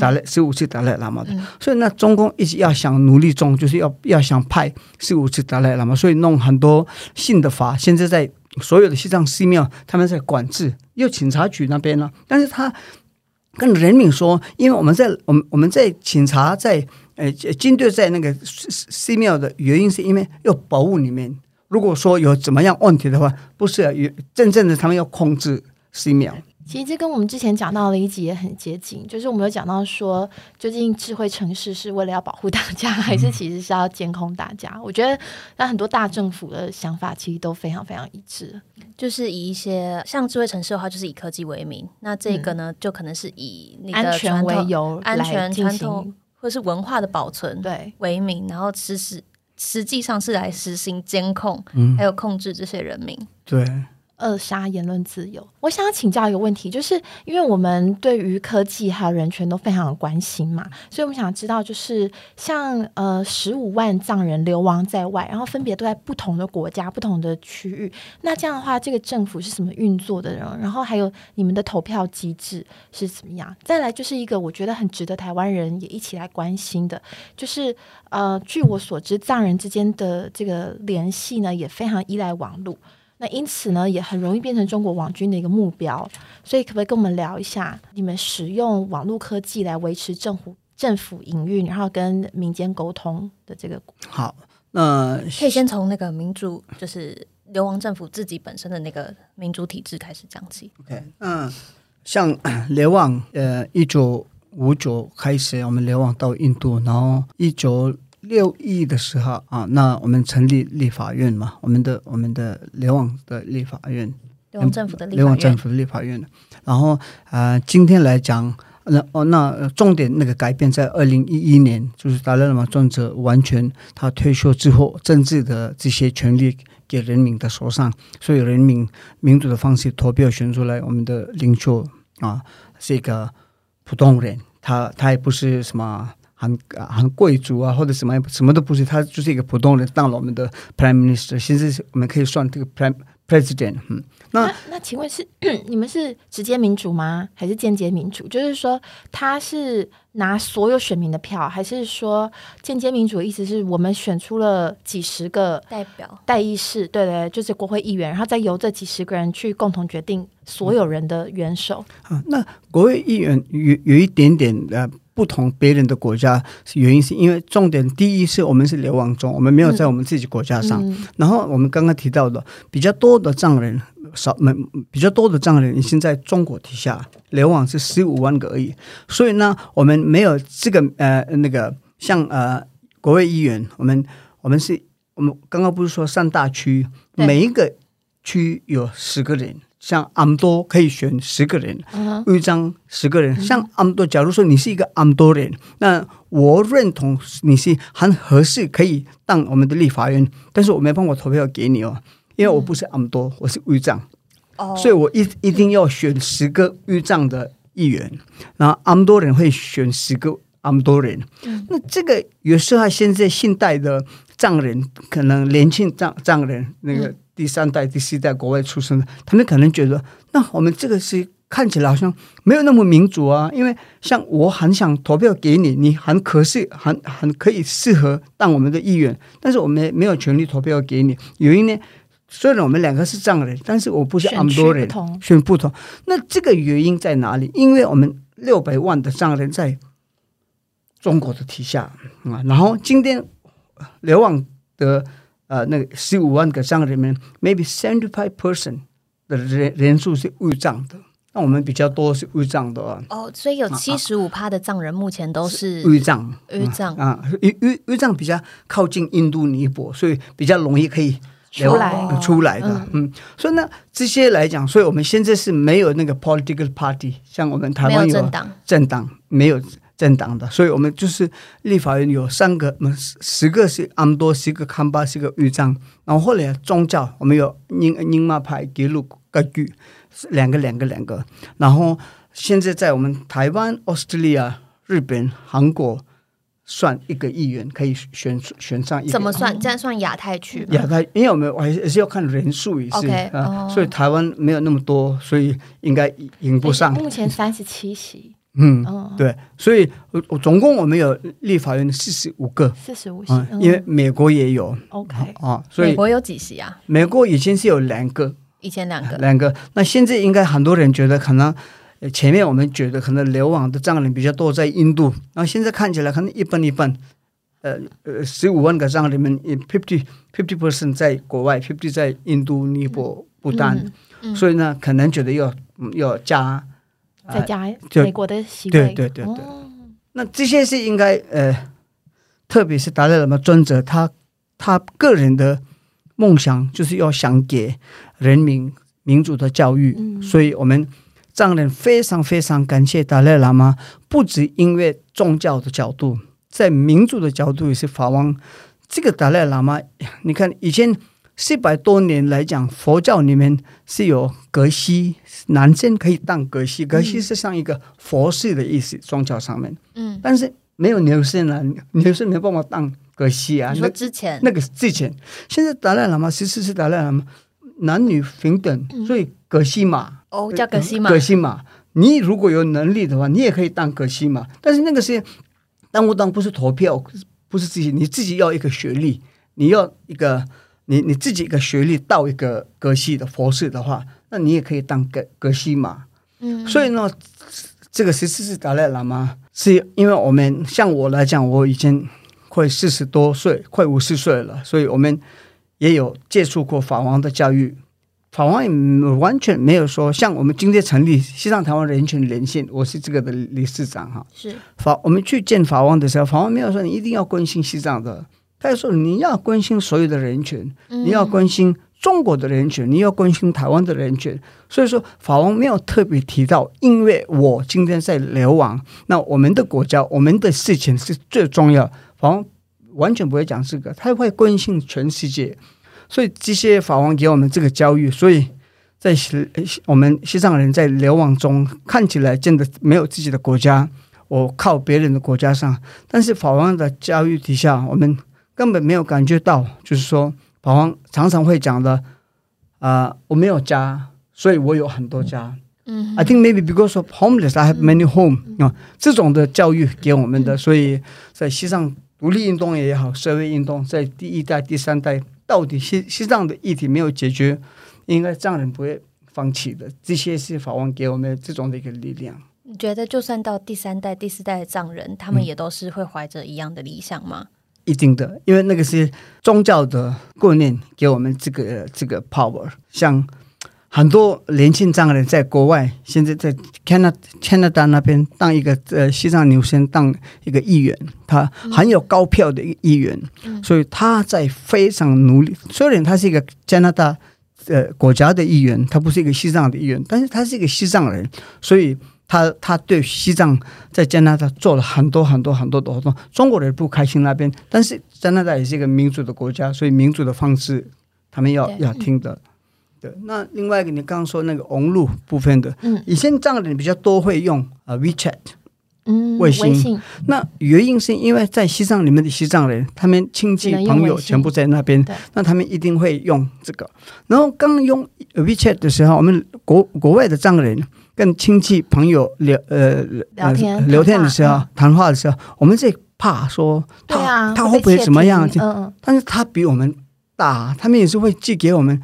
达赖十五次达赖喇嘛的，嗯。所以那中共一直要想努力中，就是要要想派十五次达赖喇嘛，所以弄很多新的法，现在在所有的西藏寺庙他们在管制，有警察局那边呢，但是他跟人民说，因为我们在我们我们在警察在呃军队在那个寺寺庙的原因是因为要保护你们。如果说有怎么样问题的话，不是、啊、有真正的他们要控制寺庙。其实这跟我们之前讲到的一集也很接近，就是我们有讲到说，究竟智慧城市是为了要保护大家，(laughs) 还是其实是要监控大家？我觉得，那很多大政府的想法其实都非常非常一致。就是以一些像智慧城市的话，就是以科技为名。那这个呢，就可能是以你的安全传统为由安全传统，或是文化的保存对，为名，然后实施实际上是来实行监控，嗯还有控制这些人民。对，扼杀言论自由。我想请教一个问题，就是因为我们对于科技还有人权都非常的关心嘛，所以我们想知道，就是像呃十五万藏人流亡在外，然后分别都在不同的国家、不同的区域，那这样的话，这个政府是什么运作的？呢？然后还有你们的投票机制是怎么样？再来就是一个我觉得很值得台湾人也一起来关心的，就是呃，据我所知，藏人之间的这个联系呢，也非常依赖网络。那因此呢，也很容易变成中国网军的一个目标。所以，可不可以跟我们聊一下，你们使用网络科技来维持政府政府营运，然后跟民间沟通的这个？好，那可以先从那个民主，就是流亡政府自己本身的那个民主体制开始讲起。OK，嗯，像 (clears throat) 流亡，呃，一九五九开始，我们流亡到印度，然后一九。六亿的时候啊，那我们成立立法院嘛，我们的我们的流亡的立法院，流亡政府的联网政府的立法院。然后啊，今天来讲，那哦，那重点那个改变在二零一一年，就是达赖喇嘛尊者完全他退休之后，政治的这些权利给人民的手上，所以人民民主的方式投票选出来我们的领袖啊，是一个普通人，他他也不是什么。很很贵族啊，或者什么什么都不是，他就是一个普通人当了我们的 prime minister。甚至我们可以算这个 prime president。嗯，那那请问是 (clears throat) 你们是直接民主吗？还是间接民主？就是说他是拿所有选民的票，还是说间接民主？意思是我们选出了几十个代表代议士，对对，就是国会议员，然后再由这几十个人去共同决定所有人的元首。啊，那国会议员有有一点点呃。不同别人的国家原因是因为重点，第一是我们是流亡中，我们没有在我们自己国家上。然后我们刚刚提到的比较多的藏人少，没比较多的藏人已经在中国底下流亡是十五万个而已。所以呢，我们没有这个呃那个像呃国会议员，我们我们是我们刚刚不是说三大区，每一个区有十个人。像阿姆多可以选十个人，豫章十个人。像阿姆多，假如说你是一个阿姆多人，那我认同你是很合适可以当我们的立法院，但是我没办法投票给你哦，因为我不是阿姆多，我是豫章，所以我一一定要选十个豫章的议员，然后阿姆多人会选十个阿姆多人。那这个有时候现在现代的藏人，可能年轻藏藏人那个。第三代、第四代国外出生的，他们可能觉得，那我们这个是看起来好像没有那么民主啊。因为像我很想投票给你，你很可是很很可以适合当我们的议员，但是我们没有权利投票给你。原因呢，虽然我们两个是藏人，但是我不是阿姆多人，选不同。那这个原因在哪里？因为我们六百万的藏人在中国的体下啊，然后今天流亡的。呃，那个十五万个藏人里面，maybe seventy five percent 的人人数是豫藏的，那我们比较多是豫藏的哦，所以有七十五趴的藏人目前都是豫藏，豫藏啊，豫豫豫藏比较靠近印度尼泊，所以比较容易可以出来。出来的，嗯，所以呢，这些来讲，所以我们现在是没有那个 political party，像我们台湾有政党，政党没有。政党的，所以我们就是立法院有三个，十十个是安多，十个康巴，十个豫章。然后后来宗教，我们有宁宁玛派、给路格局，两个两个两个。然后现在在我们台湾、澳大利亚、日本、韩国，算一个议员可以选选上一。怎么算？这样算亚太区？亚太，因为我们还是是要看人数也是啊，所以台湾没有那么多，所以应该赢不上。目前三十七席。嗯，对，所以我总共我们有立法院四十五个，四十五席，因为美国也有，OK。啊，所以美国有几席啊？美国以前是有两个，以前两个，两个，那现在应该很多人觉得可能前面我们觉得可能流亡的藏人比较多在印度，然后现在看起来可能一半一半，呃呃，十五万个藏人里面，fifty fifty percent 在国外，fifty 在印度、尼泊、不丹，所以呢，可能觉得要要加。在家美国的习惯，对对对对。那这些是应该呃，特别是达赖喇嘛尊者，他他个人的梦想就是要想给人民民主的教育，所以我们藏人非常非常感谢达赖喇嘛，不止因为宗教的角度，在民主的角度也是法王。这个达赖喇嘛，你看以前四百多年来讲，佛教里面是有格西，男生可以当格西，格西是像一个佛系的意思，宗教上面。嗯，但是没有女生啊，女生没办法当格西啊。你说那之前那个是之前，现在达赖喇嘛十四世达赖喇嘛男女平等，所以格西嘛，哦叫格西嘛格，西嘛，你如果有能力的话，你也可以当格西嘛。但是那个是当不当不是投票，不是自己，你自己要一个学历，你要一个你你自己一个学历到一个格西的佛事的话，那你也可以当格格西嘛。嗯，所以呢，这个十四世达赖喇嘛是因为我们像我来讲，我已经快四十多岁，快五十岁了，所以我们也有接触过法王的教育。法王也完全没有说像我们今天成立西藏台湾人权连线，我是这个的理事长哈。是法我们去见法王的时候，法王没有说你一定要关心西藏的，他就说你要关心所有的人权，你要关心中国的人权，你要关心台湾的人权。所以说，法王没有特别提到，因为我今天在流亡，那我们的国家、我们的事情是最重要。法王完全不会讲这个，他会关心全世界。所以这些法王给我们这个教育，所以在西我们西藏人在流亡中看起来真的没有自己的国家，我靠别人的国家上，但是法王的教育底下，我们根本没有感觉到，就是说法王常常会讲的，啊、我没有家，所以我有很多家。嗯 I think maybe because of homeless, I have many home 啊、这种的教育给我们的，所以在西藏独立运动也好，社会运动在第一代、第三代，到底西西藏的议题没有解决，应该藏人不会放弃的。这些是法王给我们这种的一个力量。你觉得就算到第三代、第四代的藏人，他们也都是会怀着一样的理想吗？一定的，因为那个是宗教的观念给我们这个这个 power。像很多年轻藏人在国外，现在在 Canada Canada 那边当一个呃西藏女生当一个议员，他很有高票的一个议员，所以他在非常努力。虽然他是一个加拿大呃国家的议员，他不是一个西藏的议员，但是他是一个西藏人，所以他他对西藏在加拿大做了很多很多很多的活动。中国人不开心那边，但是加拿大也是一个民主的国家，所以民主的方式他们要要听的。对，那另外一个你刚刚说那个网路部分的，嗯以前藏人比较多会用啊、呃 WeChat，嗯，微信微信那原因是因为在西藏里面的西藏人，他们亲戚朋友全部在那边，那他们一定会用这个。然后刚用 WeChat 的时候，我们国国外的藏人跟亲戚朋友聊呃聊天呃聊天的时候谈话，的时候，我们最怕说他、对啊，他会不会怎么样？嗯嗯，但是他比我们大，他们也是会寄给我们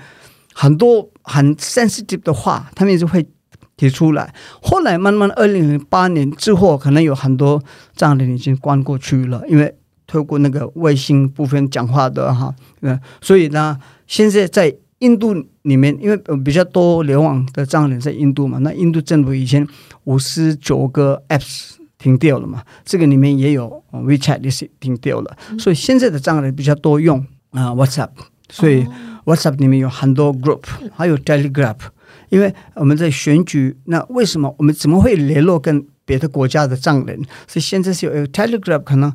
很多很 sensitive 的话，他们也是会提出来。后来慢慢二零零八年之后，可能有很多藏人已经关过去了，因为透过那个卫星部分讲话的哈，嗯，所以呢，现在在印度里面，因为呃比较多流亡的藏人在印度嘛，那印度政府以前五十九个 apps 停掉了嘛，这个里面也有呃 WeChat 也是停掉了，所以现在的藏人比较多用啊、WhatsApp，所以 WhatsApp 里面有很多 group，还有 Telegram，因为我们在选举，那为什么我们怎么会联络跟别的国家的藏人？所以现在是有 Telegram，可能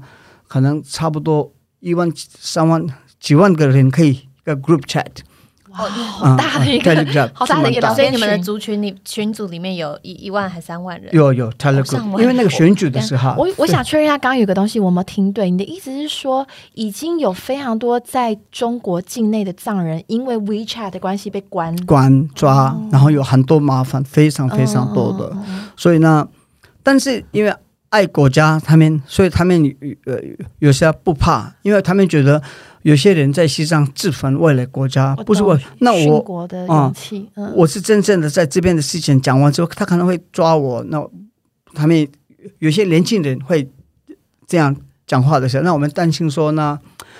可能差不多一万、三万、几万个人可以一个 group chat，好大的一个好大的一个所以你们的族群里群组里面有一一万还三万人？有有 Telegram，因为那个选举的时候，我我想确认一下，刚刚有个东西我没有听对，你的意思是说，已经有非常多在中国境内的藏人因为 WeChat 的关系被关，关抓，然后有很多麻烦，非常非常多的。所以呢，但是因为爱国家，他们所以他们呃有些不怕，因为他们觉得有些人在西藏自焚为了国家，不是为那我嗯，我是真正的在这边的事情讲完之后，他可能会抓我。那他们有些年轻人会这样讲话的时候，那我们担心说呢，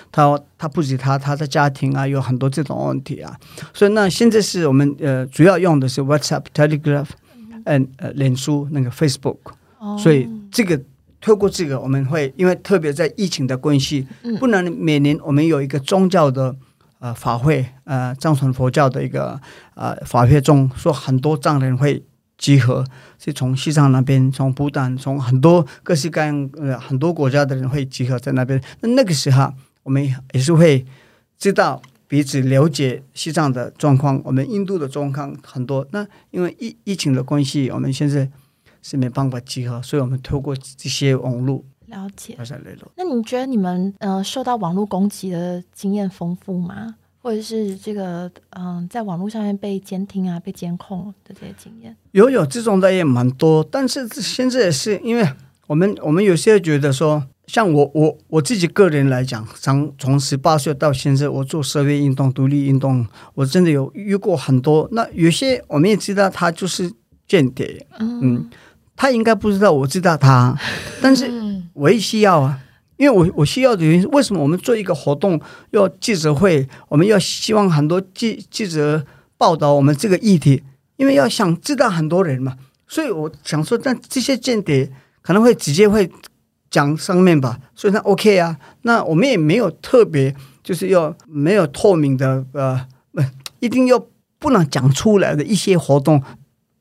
他他不止他，他的家庭啊有很多这种问题啊。所以那现在是我们呃主要用的是 WhatsApp、Telegram，嗯呃脸书那个 Facebook。哦所以这个透过这个，我们会因为特别在疫情的关系，嗯不能每年我们有一个宗教的呃法会，呃藏传佛教的一个呃法会中，说很多藏人会集合，是从西藏那边，从不丹，从很多各式各样呃很多国家的人会集合在那边。那那个时候，我们也是会知道彼此了解西藏的状况，我们印度的状况很多。那因为疫疫情的关系，我们现在是没办法集合，所以我们透过这些网络了解。那你觉得你们呃受到网络攻击的经验丰富吗？或者是这个嗯，在网络上面被监听啊、被监控的这些经验？有有这种的也蛮多，但是现在也是因为我们我们有些觉得说，像我我我自己个人来讲，从从十八岁到现在，我做社会运动、独立运动，我真的有遇过很多。那有些我们也知道他就是间谍，嗯，他应该不知道我知道他，(laughs) 但是我也需要啊。因为我我需要的原因，为什么我们做一个活动要记者会？我们要希望很多记记者报道我们这个议题，因为要想知道很多人嘛。所以我想说，但这些间谍可能会直接会讲上面吧。所以他 OK 啊，那我们也没有特别就是要没有透明的呃，不一定要不能讲出来的一些活动。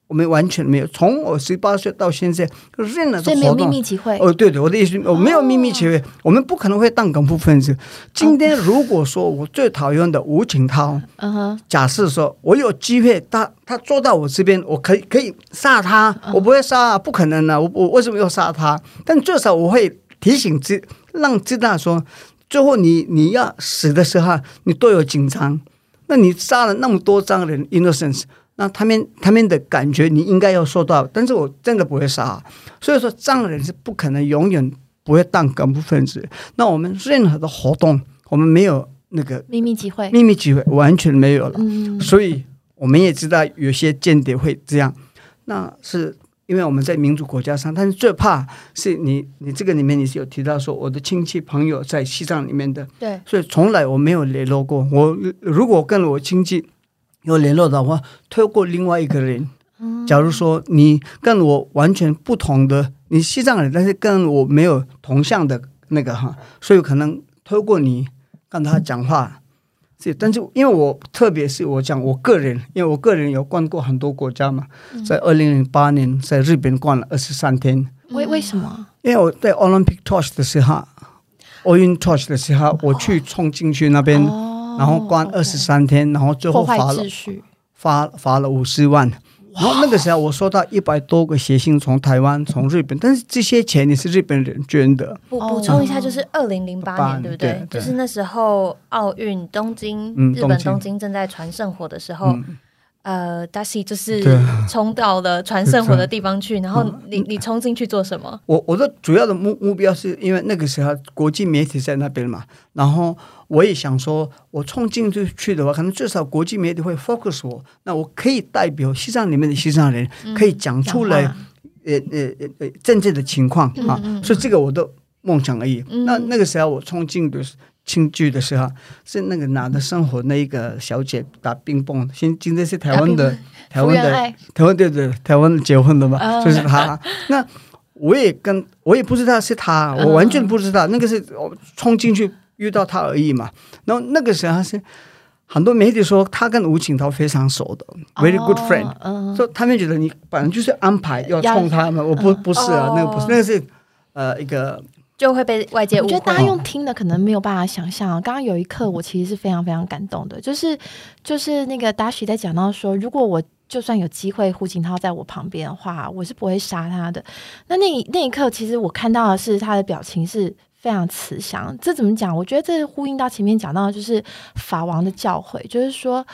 我们完全没有，从我十八岁到现在，任何的活动，秘密集会。哦，对的，我的意思，我没有秘密集会，我们不可能会当恐怖分子。今天如果说我最讨厌的吴景涛，嗯哼，假设说我有机会，他他坐到我这边，我可以可以杀他，我不会杀，不可能的，我我为什么要杀他？但至少我会提醒知让知道说，最后你你要死的时候，你都有紧张。那你杀了那么多张人，innocence。那他们他们的感觉你应该要受到，但是我真的不会杀，所以说藏人是不可能永远不会当恐怖分子。那我们任何的活动，我们没有那个秘密机会，秘密机会完全没有了。所以我们也知道有些间谍会这样，那是因为我们在民主国家上，但是最怕是你你这个里面你是有提到说我的亲戚朋友在西藏里面的，对，所以从来我没有联络过。我如果跟我亲戚。有联络的话，透过另外一个人。假如说你跟我完全不同的，你西藏人，但是跟我没有同向的那个哈，所以可能透过你跟他讲话。是，但是因为我特别是我讲我个人，因为我个人有逛过很多国家嘛，在二零零八年在日本逛了二十三天。为为什么？因为我在 Olympic Torch 的时候，奥运 Torch 的时候，我去冲进去那边。然后关二十三天，然后最后罚了罚罚了五十万。然后那个时候我收到一百多个写信，从台湾、从日本，但是这些钱也是日本人捐的。补补充一下，就是二零零八年，对不对？就是那时候奥运东京，日本东京正在传圣火的时候。呃，达西就是冲到了传圣火的地方去，(laughs) 然后你你冲进去做什么？我我的主要的目目标是因为那个时候国际媒体在那边嘛，然后我也想说，我冲进去去的话，可能至少国际媒体会 focus 我，那我可以代表西藏里面的西藏人，可以讲出来，呃呃呃，真正的情况啊，所以这个我的梦想而已。那那个时候我冲进的是。庆聚的时候，是那个拿的生活那一个小姐打冰棒。现今天是台湾的，台湾的，台湾对对，台湾结婚的嘛，就是他。那我也跟我也不知道是他，我完全不知道。那个是我冲进去遇到他而已嘛。然后那个时候是很多媒体说他跟吴景涛非常熟的，very good friend。说他们觉得你反正就是安排要冲他们，我不不是啊，那个不是，那个是呃一个。就会被外界。我觉得大家用听的可能没有办法想象。刚刚有一刻，我其实是非常非常感动的，就是就是那个达西在讲到说，如果我就算有机会胡锦涛在我旁边的话，我是不会杀他的。那那那一刻，其实我看到的是他的表情是非常慈祥。这怎么讲？我觉得这呼应到前面讲到的就是法王的教诲，就是说。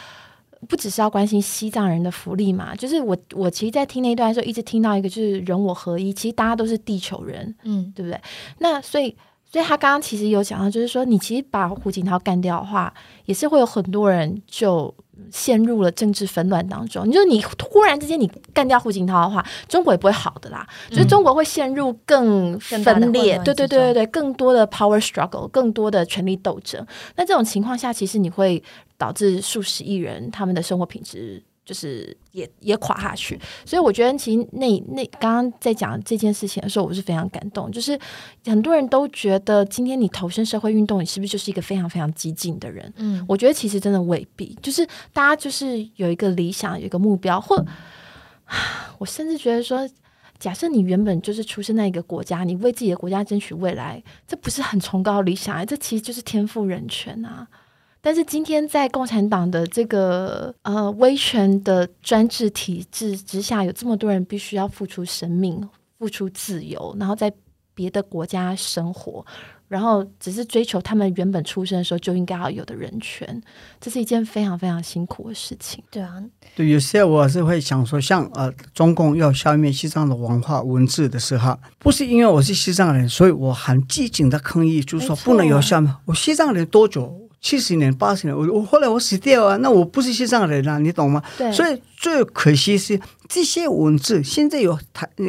不只是要关心西藏人的福利嘛，就是我我其实，在听那一段的时候，一直听到一个就是人我合一，其实大家都是地球人，嗯，对不对？那所以，所以他刚刚其实有讲到，就是说，你其实把胡锦涛干掉的话，也是会有很多人就。陷入了政治纷乱当中。你说你忽然之间你干掉胡锦涛的话，中国也不会好的啦。就是中国会陷入更分裂，对对对对对，更多的 power struggle，更多的权力斗争。那这种情况下，其实你会导致数十亿人他们的生活品质。就是也也垮下去，所以我觉得其实那那刚刚在讲这件事情的时候，我是非常感动。就是很多人都觉得今天你投身社会运动，你是不是就是一个非常非常激进的人？嗯，我觉得其实真的未必。就是大家就是有一个理想，有一个目标，或 (sighs) 我甚至觉得说，假设你原本就是出生在一个国家，你为自己的国家争取未来，这不是很崇高的理想啊？这其实就是天赋人权啊。但是今天在共产党的这个呃威权的专制体制之下，有这么多人必须要付出生命、付出自由，然后在别的国家生活，然后只是追求他们原本出生的时候就应该要有的人权，这是一件非常非常辛苦的事情。对啊，对，有些我是会想说，像呃，中共要消灭西藏的文化文字的时候，不是因为我是西藏人，所以我很激进的抗议，就是说不能有消灭。我西藏人多久？七十年、八十年，我我后来我死掉啊，那我不是西藏人啊，你懂吗？对，所以最可惜是这些文字现在有台，呃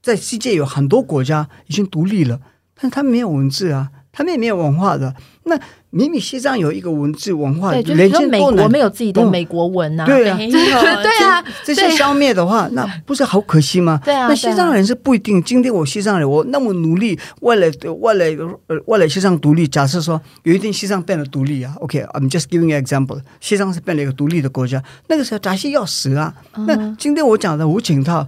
在世界有很多国家已经独立了，但他没有文字啊，他们也没有文化的。那明明西藏有一个文字文化，对，就是连说美国没有自己的嗯美国文呐、对啊对啊，这些消灭的话，那不是好可惜吗？(laughs) 对啊那西藏人是不一定。今天我西藏人，我那么努力，为了为了呃为了西藏独立，假设说有一天西藏变得独立啊，OK，I'm、just giving an example，西藏是变了一个独立的国家，那个时候扎西要死啊。嗯那今天我讲的吴景涛，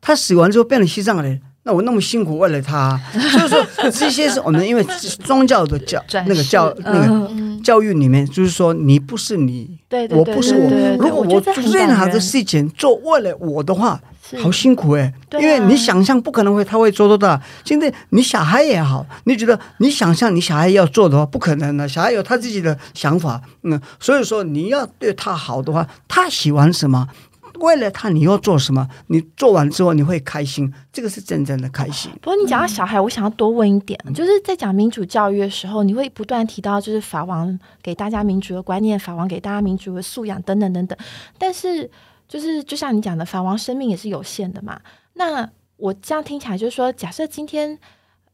他死完之后变了西藏人。那我那么辛苦为了他、啊，(laughs) 所以说这些是我们因为宗教的教那个教那个嗯教育里面，就是说你不是你，对对对我不是我。如果我我觉得这很任何的事情做为了我的话，好辛苦哎、对啊因为你想象不可能会他会做得到。现在你小孩也好，你觉得你想象你小孩要做的话，不可能的。小孩有他自己的想法，嗯，所以说你要对他好的话，他喜欢什么。为了他，你要做什么？你做完之后你会开心，这个是真正的开心。不过你讲到小孩，我想要多问一点，就是在讲民主教育的时候，你会不断提到就是法王给大家民主的观念，法王给大家民主的素养等等等等。但是就是就像你讲的，法王生命也是有限的嘛。那我这样听起来就是说，假设今天。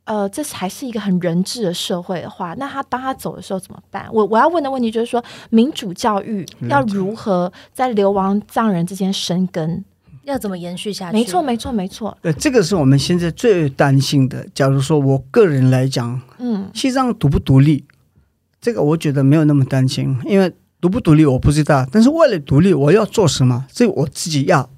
呃，这还是一个很人治的社会的话，那他当他走的时候怎么办？我我要问的问题就是说，民主教育要如何在流亡藏人之间生根？要怎么延续下去？没错，没错，没错。呃，这个是我们现在最担心的。假如说我个人来讲，嗯，西藏独不独立，这个我觉得没有那么担心，因为独不独立我不知道，但是为了独立我要做什么，这个我自己要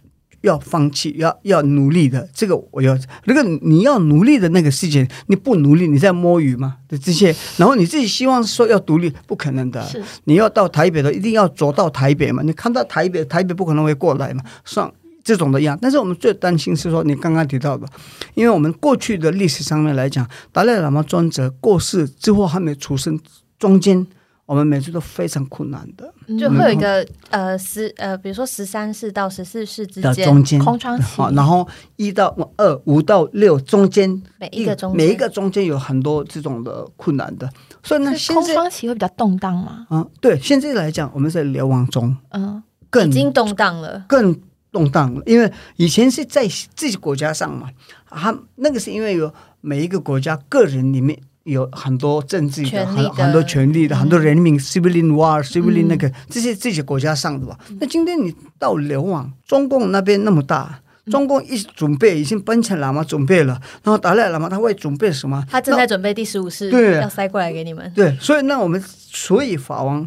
要放弃，要要努力的，这个我要。如果你要努力的那个事情，你不努力，你在摸鱼嘛？这些，然后你自己希望说要独立，不可能的。你要到台北的，一定要走到台北嘛？你看到台北，台北不可能会过来嘛？算这种的样。但是我们最担心是说，你刚刚提到的，因为我们过去的历史上面来讲，达赖喇嘛尊者过世之后还没出生，中间我们每次都非常困难的。就会有一个呃十呃，比如说十三世到十四世之间，的中间，空窗期。好，然后一到二、五到六中间，每一个中间。每一个中间有很多这种的困难的，所以呢，是空现在窗期会比较动荡嘛？啊，对，现在来讲，我们在流亡中嗯，更已经动荡了。更动荡了，因为以前是在自己国家上嘛，他那个是因为有每一个国家个人里面有很多政治的、很很多权利的、嗯很多人民 civilian war、civilian 那个这些这些国家上的吧。那今天你到流亡，中共那边那么大。中共一准备已经奔前喇嘛准备了，然后达赖喇嘛他会准备什么？他正在准备第十五世，对要塞过来给你们。对，所以那我们所以法王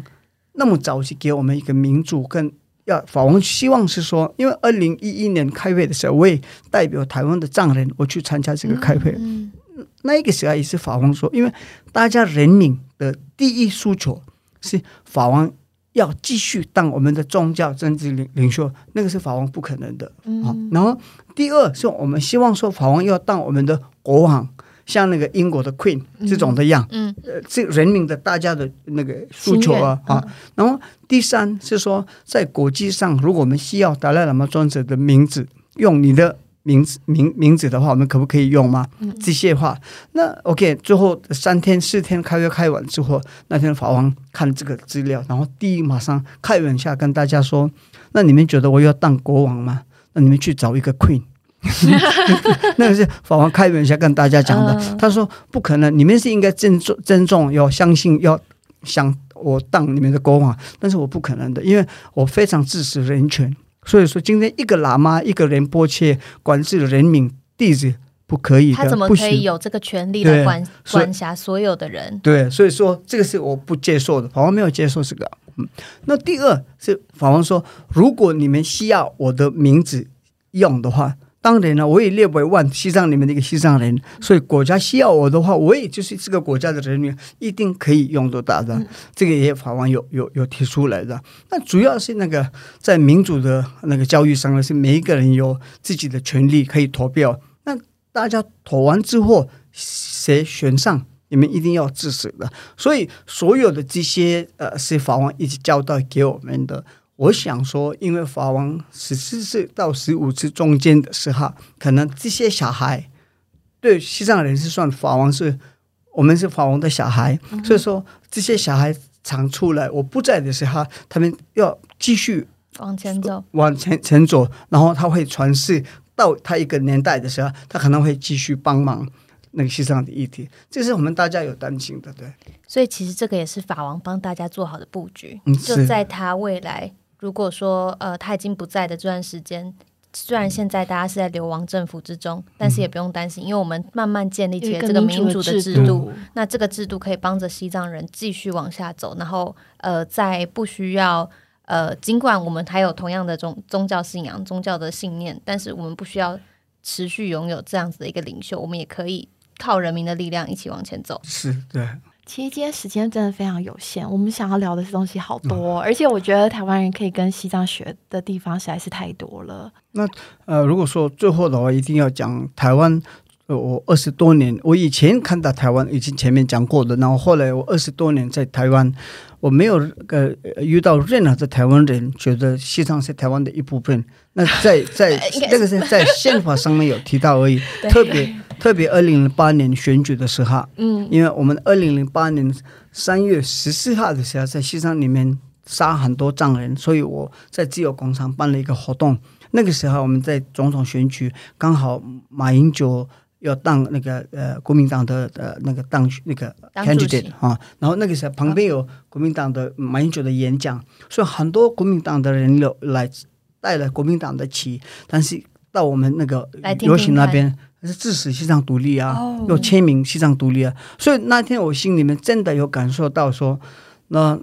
那么早期给我们一个民主跟要法王希望是说，因为二零一一年开会的时候，我也代表台湾的藏人我去参加这个开会，嗯，那一个时候也是法王说，因为大家人民的第一诉求是法王。要继续当我们的宗教政治领领袖，那个是法王不可能的。好，然后第二是我们希望说法王要当我们的国王，像那个英国的 Queen 这种的样。嗯，呃，这人民的大家的那个诉求啊啊。然后第三是说，在国际上，如果我们需要达赖喇嘛尊者的名字，用你的名字名名字的话，我们可不可以用吗？机械化。那 OK，最后三天四天开会开完之后，那天法王看这个资料，然后第一马上开玩笑跟大家说：“那你们觉得我要当国王吗？那你们去找一个 queen。(laughs) ” (laughs) 那个是法王开玩笑跟大家讲的。嗯他说：“不可能，你们是应该尊重、尊重，要相信，要想我当你们的国王，但是我不可能的，因为我非常支持人权。所以说，今天一个喇嘛、一个人波切管制人民弟子不可以的，他怎么。可以有这个权利来管管辖所有的人？对，所以说这个是我不接受的，法王没有接受这个。嗯，那第二是法王说，如果你们需要我的名字用的话，当然了，我也列为万西藏里面的一个西藏人，所以国家需要我的话，我也就是这个国家的人员，一定可以用得到的。这个也法王有有有提出来的。那主要是那个在民主的那个教育上呢，是每一个人有自己的权利可以投票。那大家投完之后，谁选上，你们一定要支持的。所以所有的这些呃，是法王一直交代给我们的。我想说，因为法王十四岁到十五岁中间的时候，可能这些小孩对西藏人是算法王是，我们是法王的小孩，所以说这些小孩常出来，我不在的时候，他们要继续往前走，往前前走，然后他会传世到他一个年代的时候，他可能会继续帮忙那个西藏的议题，这是我们大家有担心的，对。所以其实这个也是法王帮大家做好的布局，嗯就在他未来。如果说呃他已经不在的这段时间，虽然现在大家是在流亡政府之中，但是也不用担心，因为我们慢慢建立起了这个民主的制度，那这个制度可以帮着西藏人继续往下走，然后呃在不需要呃尽管我们还有同样的宗宗教信仰、宗教的信念，但是我们不需要持续拥有这样子的一个领袖，我们也可以靠人民的力量一起往前走。是对。其实今天时间真的非常有限，我们想要聊的东西好多，(laughs) 而且我觉得台湾人可以跟西藏学的地方实在是太多了。那呃，如果说最后的话，一定要讲台湾。我二十多年，我以前看到台湾已经前面讲过的，然后后来我二十多年在台湾，我没有呃遇到任何的台湾人觉得西藏是台湾的一部分。那在在 (laughs) 那个是在宪法上面有提到而已，(laughs) 特别特别二零零八年选举的时候，嗯，因为我们二零零八年三月十四号的时候在西藏里面杀很多藏人，所以我在自由广场办了一个活动。那个时候我们在总统选举，刚好马英九。要当那个呃国民党的呃那个当那个 candidate 啊，然后那个时候旁边有国民党的马英九的演讲，所以很多国民党的人有来带了国民党的旗，但是到我们那个游行那边是支持西藏独立啊，要签名西藏独立啊，所以那天我心里面真的有感受到说那。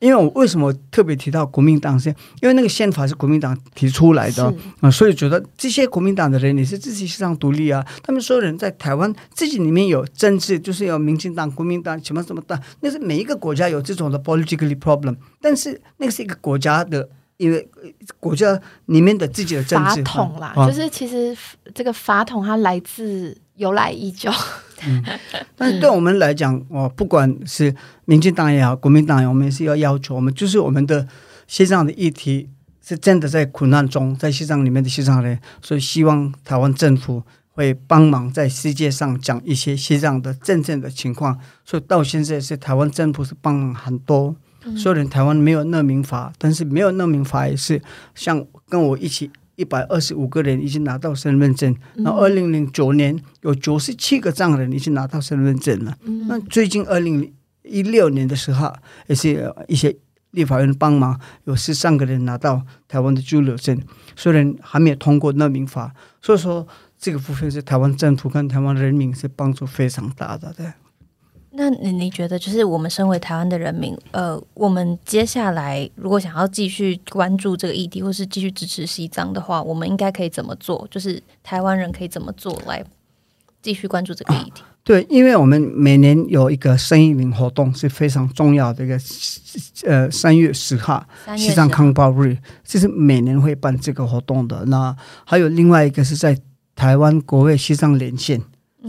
因为我为什么特别提到国民党？是因为那个宪法是国民党提出来的啊，所以觉得这些国民党的人也是支持西藏独立啊。他们所有人在台湾自己里面有政治，就是有民进党、国民党什么什么的，那是每一个国家有这种的 politically problem。但是那个是一个国家的，因为国家里面的自己的政治法统啦，就是其实这个法统它来自由来已久。嗯，(laughs) 但是对我们来讲，哦，不管是民进党也好，国民党也好，我们是要要求我们，就是我们的西藏的议题是真的在苦难中，在西藏里面的西藏人，所以希望台湾政府会帮忙在世界上讲一些西藏的真正的情况。所以到现在是台湾政府是帮忙很多，虽然台湾没有难民法，但是没有难民法也是像跟我一起。一百二十五个人已经拿到身份证，那二零零九年有九十七个藏人已经拿到身份证了。那最近二零一六年的时候，也是一些立法院帮忙，有十三个人拿到台湾的居留证，虽然还没有通过难民法，所以说这个部分是台湾政府跟台湾人民是帮助非常大的。对。那你你觉得，就是我们身为台湾的人民，呃，我们接下来如果想要继续关注这个议题，或是继续支持西藏的话，我们应该可以怎么做？就是台湾人可以怎么做来继续关注这个议题？(coughs) 对，因为我们每年有一个生意领活动是非常重要的一个，呃，三月十号西藏康报日，这是每年会办这个活动的。那还有另外一个是在台湾国卫西藏连线。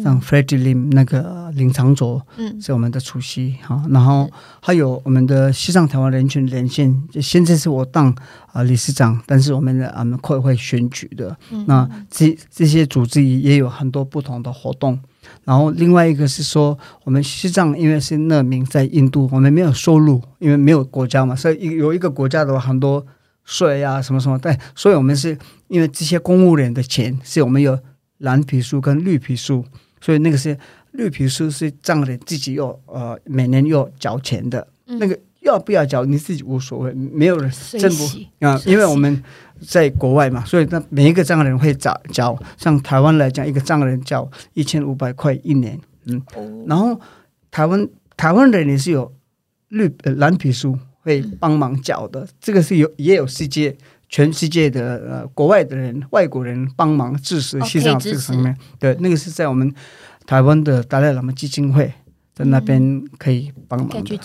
像 Freddie Lim 那个林长佐是我们的主席哈，然后还有我们的西藏台湾人权连线，现在是我当啊理事长，但是我们的我们会会选举的，那这这些组织也有很多不同的活动。然后另外一个是说，我们西藏因为是难民在印度，我们没有收入，因为没有国家嘛，所以有一个国家的话很多税啊什么什么，对，所以我们是因为这些公务员的钱是我们有。蓝皮书跟绿皮书，所以那个是绿皮书是藏人自己要呃每年要缴钱的，那个要不要缴你自己无所谓，没有人政府啊，因为我们在国外嘛，所以那每一个藏人会缴缴，像台湾来讲，一个藏人缴一千五百块一年，嗯，然后台湾台湾人也是有绿蓝皮书会帮忙缴的，这个是有也有世界。全世界的呃国外的人、外国人帮忙支持哦西藏支持这个层面，对，那个是在我们台湾的达赖喇嘛基金会在那边可以帮忙可以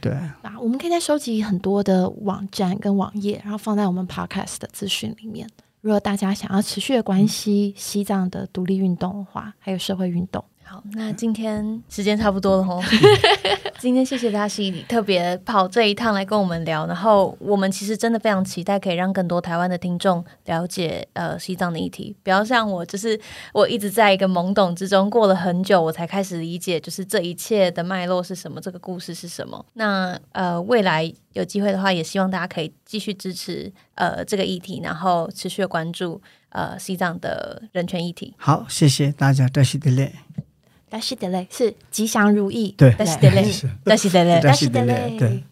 对，啊，我们可以再收集很多的网站跟网页，然后放在我们 podcast 的资讯里面。如果大家想要持续的关系西藏的独立运动的话，还有社会运动，好，那今天时间差不多了吼。(laughs) 今天谢谢大西特别跑这一趟来跟我们聊，然后我们其实真的非常期待可以让更多台湾的听众了解呃西藏的议题，不要像我，就是我一直在一个懵懂之中过了很久，我才开始理解就是这一切的脉络是什么，这个故事是什么。那呃未来有机会的话，也希望大家可以继续支持呃这个议题，然后持续的关注呃西藏的人权议题。好，谢谢大家，多谢的嘞，是嘞，是吉祥如意。对，是的嘞，是的嘞，是的嘞，对。